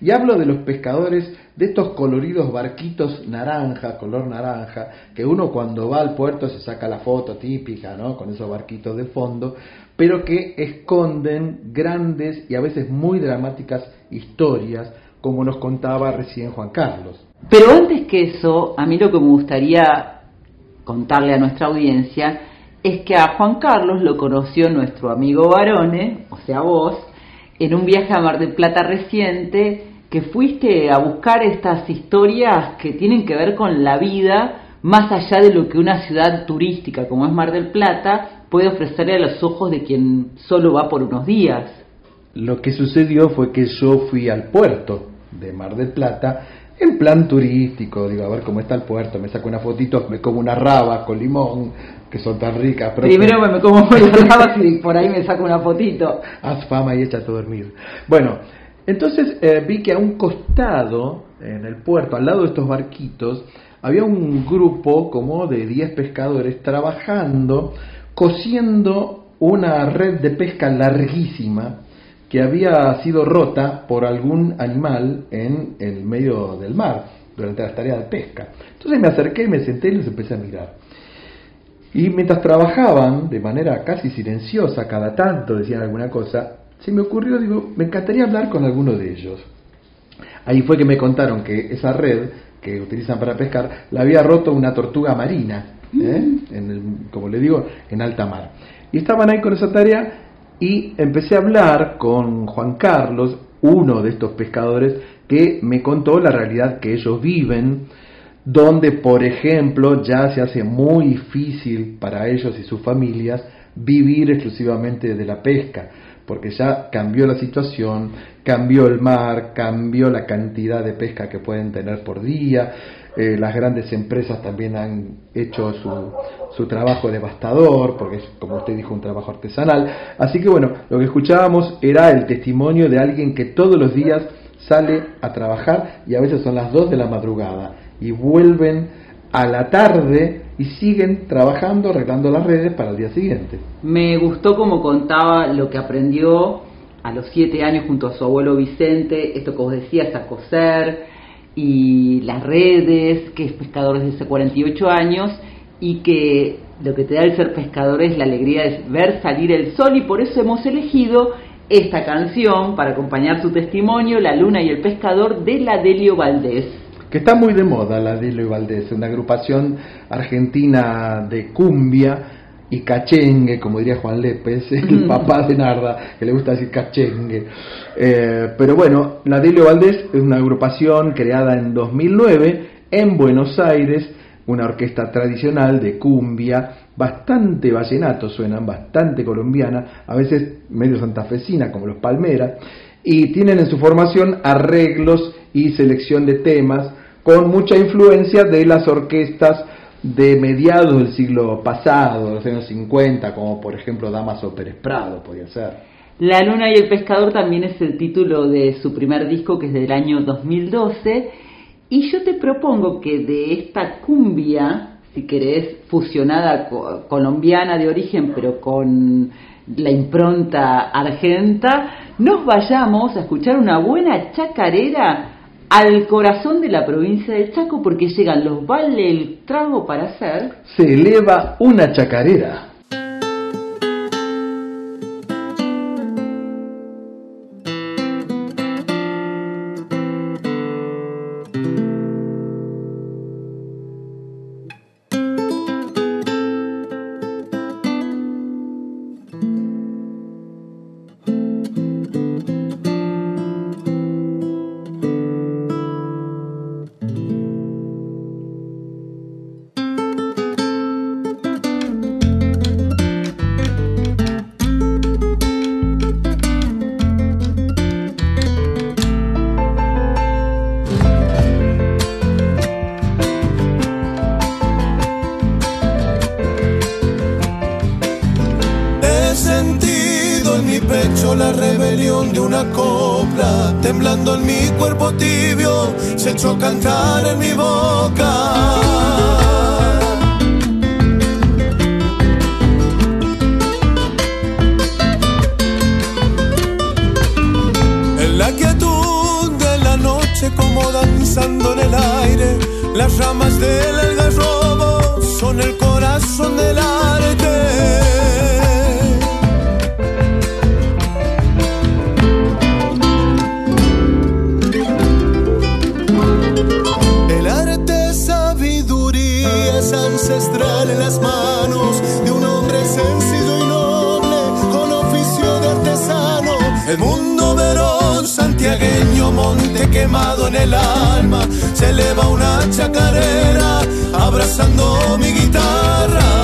Y hablo de los pescadores de estos coloridos barquitos naranja, color naranja, que uno cuando va al puerto se saca la foto típica, ¿no? Con esos barquitos de fondo, pero que esconden grandes y a veces muy dramáticas historias, como nos contaba recién Juan Carlos. Pero antes que eso, a mí lo que me gustaría contarle a nuestra audiencia es que a Juan Carlos lo conoció nuestro amigo Barone, o sea vos, en un viaje a Mar del Plata reciente, que fuiste a buscar estas historias que tienen que ver con la vida más allá de lo que una ciudad turística como es Mar del Plata puede ofrecerle a los ojos de quien solo va por unos días. Lo que sucedió fue que yo fui al puerto de Mar del Plata en plan turístico, digo, a ver cómo está el puerto, me saco una fotito, me como unas rabas con limón, que son tan ricas. Primero me como las rabas y por ahí me saco una fotito. Haz fama y échate a dormir. Bueno, entonces eh, vi que a un costado, en el puerto, al lado de estos barquitos, había un grupo como de 10 pescadores trabajando, cosiendo una red de pesca larguísima que había sido rota por algún animal en el medio del mar durante las tareas de pesca. Entonces me acerqué, me senté y los empecé a mirar. Y mientras trabajaban de manera casi silenciosa, cada tanto decían alguna cosa, se me ocurrió, digo, me encantaría hablar con alguno de ellos. Ahí fue que me contaron que esa red que utilizan para pescar la había roto una tortuga marina, ¿eh? en el- como le digo, en alta mar. Y estaban ahí con esa tarea y empecé a hablar con Juan Carlos, uno de estos pescadores, que me contó la realidad que ellos viven, donde, por ejemplo, ya se hace muy difícil para ellos y sus familias vivir exclusivamente de la pesca, porque ya cambió la situación, cambió el mar, cambió la cantidad de pesca que pueden tener por día, eh, las grandes empresas también han hecho su, su trabajo devastador, porque es, como usted dijo, un trabajo artesanal. Así que bueno, lo que escuchábamos era el testimonio de alguien que todos los días sale a trabajar y a veces son las 2 de la madrugada y vuelven a la tarde y siguen trabajando, arreglando las redes para el día siguiente. Me gustó como contaba lo que aprendió a los siete años junto a su abuelo Vicente, esto que vos decías, a coser y las redes, que es pescador desde hace 48 años y que lo que te da el ser pescador es la alegría de ver salir el sol y por eso hemos elegido esta canción para acompañar su testimonio, La Luna y el Pescador de la Delio Valdés. Que está muy de moda la Dilo y Valdés, una agrupación argentina de cumbia y cachengue, como diría Juan Lépez, el papá de Narda, que le gusta decir cachengue. Eh, pero bueno, la Delio Valdés es una agrupación creada en 2009 en Buenos Aires, una orquesta tradicional de cumbia, bastante vallenato suenan, bastante colombiana, a veces medio santafesina como los Palmeras, y tienen en su formación arreglos y selección de temas con mucha influencia de las orquestas de mediados del siglo pasado, de los años 50, como por ejemplo Damaso Pérez Prado, podría ser. La Luna y el Pescador también es el título de su primer disco que es del año 2012 y yo te propongo que de esta cumbia, si querés, fusionada co- colombiana de origen pero con la impronta argenta, nos vayamos a escuchar una buena chacarera al corazón de la provincia del Chaco porque llegan los vale el trago para hacer Se eleva una chacarera. Pecho la rebelión de una copla, temblando en mi cuerpo tibio, se echó a cantar en mi boca. En la quietud de la noche como danzando en el aire, las ramas del algarrobo son el corazón del arte. Monte quemado en el alma, se eleva una chacarera abrazando mi guitarra.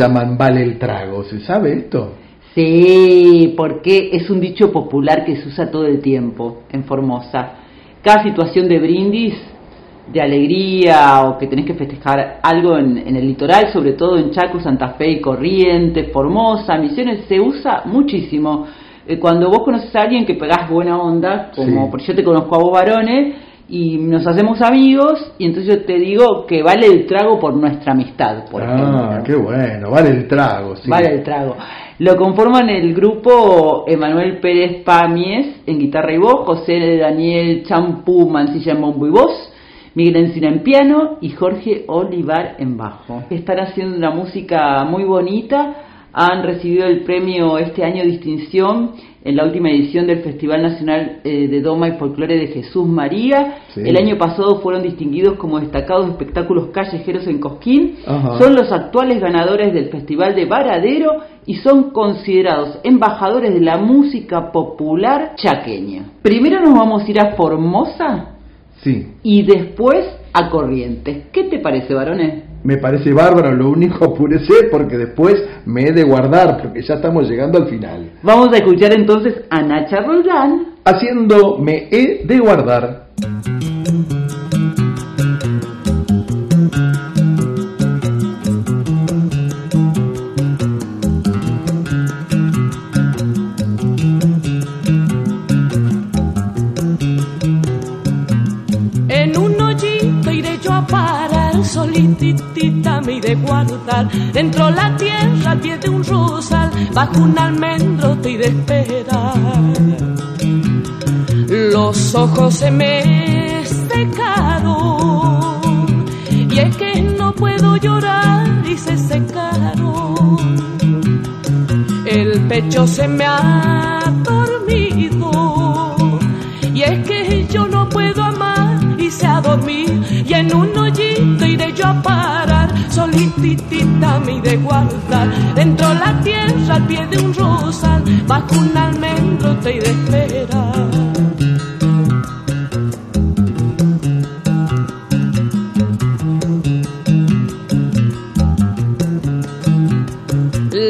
Llaman vale el trago? ¿Se sabe esto? Sí, porque es un dicho popular que se usa todo el tiempo en Formosa. Cada situación de brindis, de alegría o que tenés que festejar algo en, en el litoral, sobre todo en Chaco, Santa Fe y Corrientes, Formosa, Misiones, se usa muchísimo. Eh, Cuando vos conoces a alguien que pegás buena onda, como Sí. por yo te conozco a vos varones, y nos hacemos amigos, y entonces yo te digo que vale el trago por nuestra amistad, por ah, qué bueno, vale el trago, sí. Vale el trago. Lo conforman el grupo Emanuel Pérez Pamies en guitarra y voz, José Daniel Champú Mancilla en bombo y voz, Miguel Encina en piano y Jorge Olivar en bajo. Están haciendo una música muy bonita, han recibido el premio este año distinción en la última edición del Festival Nacional eh, de Doma y Folclore de Jesús María. Sí. El año pasado fueron distinguidos como destacados espectáculos callejeros en Cosquín. Ajá. Son los actuales ganadores del Festival de Varadero y son considerados embajadores de la música popular chaqueña. Primero nos vamos a ir a Formosa Sí, y después a Corrientes. ¿Qué te parece, varones? Me parece bárbaro, lo único apúrese porque después me he de guardar porque ya estamos llegando al final. Vamos a escuchar entonces a Nacha Roldán. Haciendo me he de guardar. Solititita me iré guardar. Dentro la tierra, al pie de un rosal, bajo un almendro te iré esperar. Los ojos se me secaron, y es que no puedo llorar y se secaron. El pecho se me ha dormido, y es que yo no puedo amar y se ha dormido y en un iré yo a parar solititita me iré guardar dentro la tierra al pie de un rosal bajo un almendro te iré esperar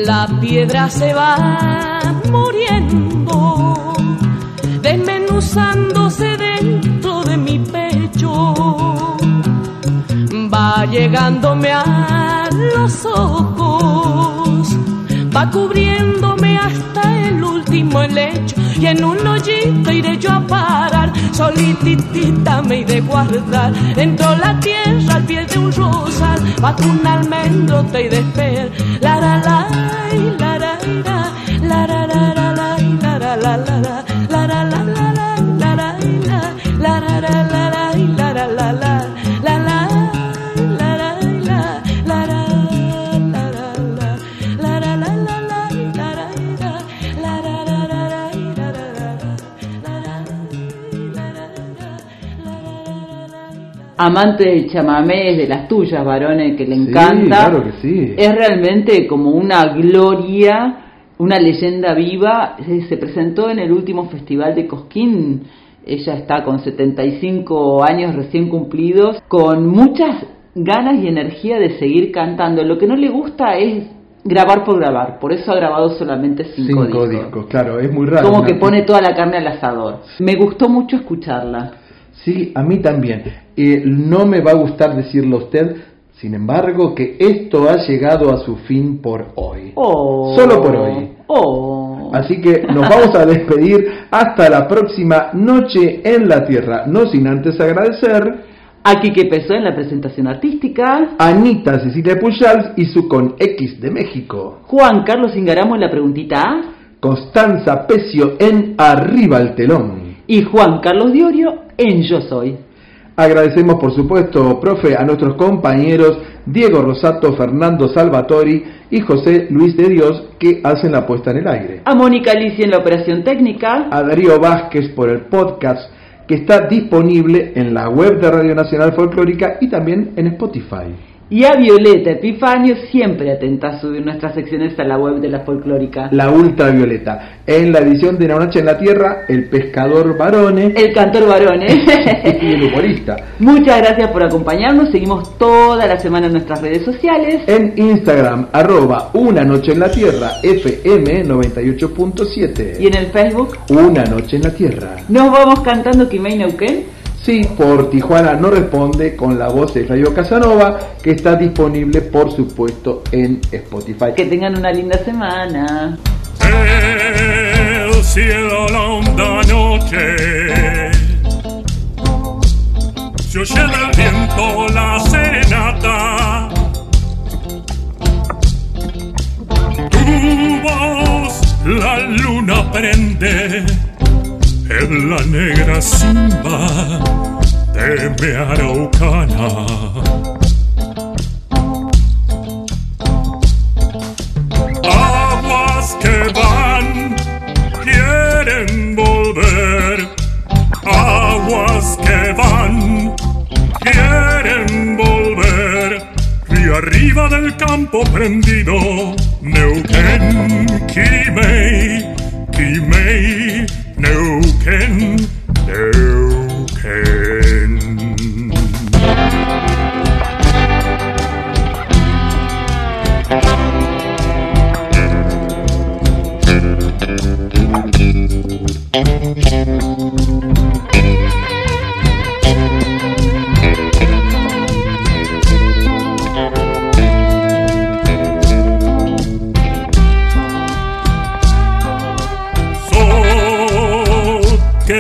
la piedra se va muriendo, desmenuzándose llegándome a los ojos, va cubriéndome hasta el último helecho, y en un hoyito iré yo a parar, solititita me iré guardar, dentro la tierra al pie de un rosal, bajo un almendro te iré esperar, la la la la la la la la la la la la la la Amante del chamamé, es de las tuyas, varones, que le Sí, encanta. claro que sí. Es realmente como una gloria, una leyenda viva. Se, se presentó en el último festival de Cosquín. Ella está con 75 años recién cumplidos, con muchas ganas y energía de seguir cantando. Lo que no le gusta es grabar por grabar, por eso ha grabado solamente cinco, Cinco discos. discos, claro, es muy raro. Como que pone toda la carne al asador. Me gustó mucho escucharla. Sí, a mí también. Eh, no me va a gustar decirlo a usted, Sin embargo, que esto ha llegado a su fin por hoy. Oh. Solo por hoy. Oh. Así que nos vamos a despedir hasta la próxima noche en la Tierra. No sin antes agradecer Aquí que empezó en la presentación artística. a Anita Cecilia Pujals y su con X de México. Juan Carlos Ingaramo en la preguntita A. Constanza Pecio en Arriba el Telón. Y Juan Carlos Diorio en Yo Soy. Agradecemos por supuesto, profe, a nuestros compañeros Diego Rosato, Fernando Salvatori y José Luis de Dios que hacen la puesta en el aire. A Mónica Alicia en la operación técnica. A Darío Vázquez por el podcast que está disponible en la web de Radio Nacional Folclórica y también en Spotify. Y a Violeta Epifanio, siempre atenta a subir nuestras secciones a la web de la folclórica. La ultravioleta. En la edición de Una Noche en la Tierra, el pescador Barone. El cantor Barone. y el humorista. Muchas gracias por acompañarnos. Seguimos toda la semana en nuestras redes sociales. En Instagram, arroba Una Noche en la Tierra, FM 98.7. Y en el Facebook, Una Noche en la Tierra. nos vamos cantando Kimei Neuquén. Sí, por Tijuana no responde con la voz de Flavio Casanova, que está disponible, por supuesto, en Spotify. Que tengan una linda semana. El cielo la honda noche Se oye del viento la serenata Tu voz la luna prende En la negra simba de mi araucana Aguas que van, quieren volver. Aguas que van, quieren volver. Río arriba del campo prendido, Neuquén, Quimei, Quimei, Neuquén, Neuquén. Sol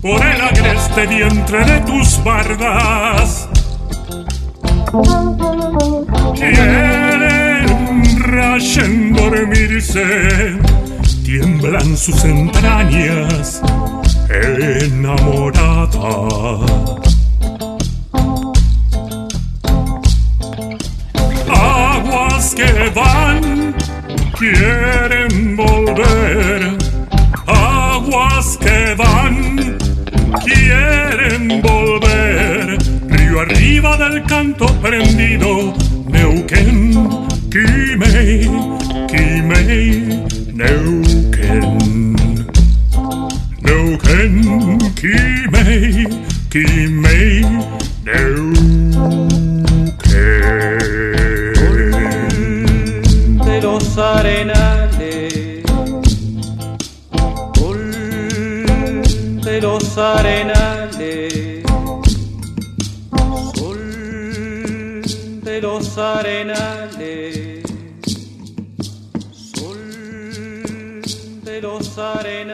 Por el agreste vientre de tus bardas. Quieren rayen dormirse, tiemblan sus entrañas enamorada. Aguas que van, quieren volver. Aguas que van, quieren volver. Río arriba del canto prendido, Neuquén, Quimei, Quimei, Neuquén. Neuquén, Quimei, Quimei, Neuquén. Arenales, gol de los arenales, sol de los arenales, sol de los arenales.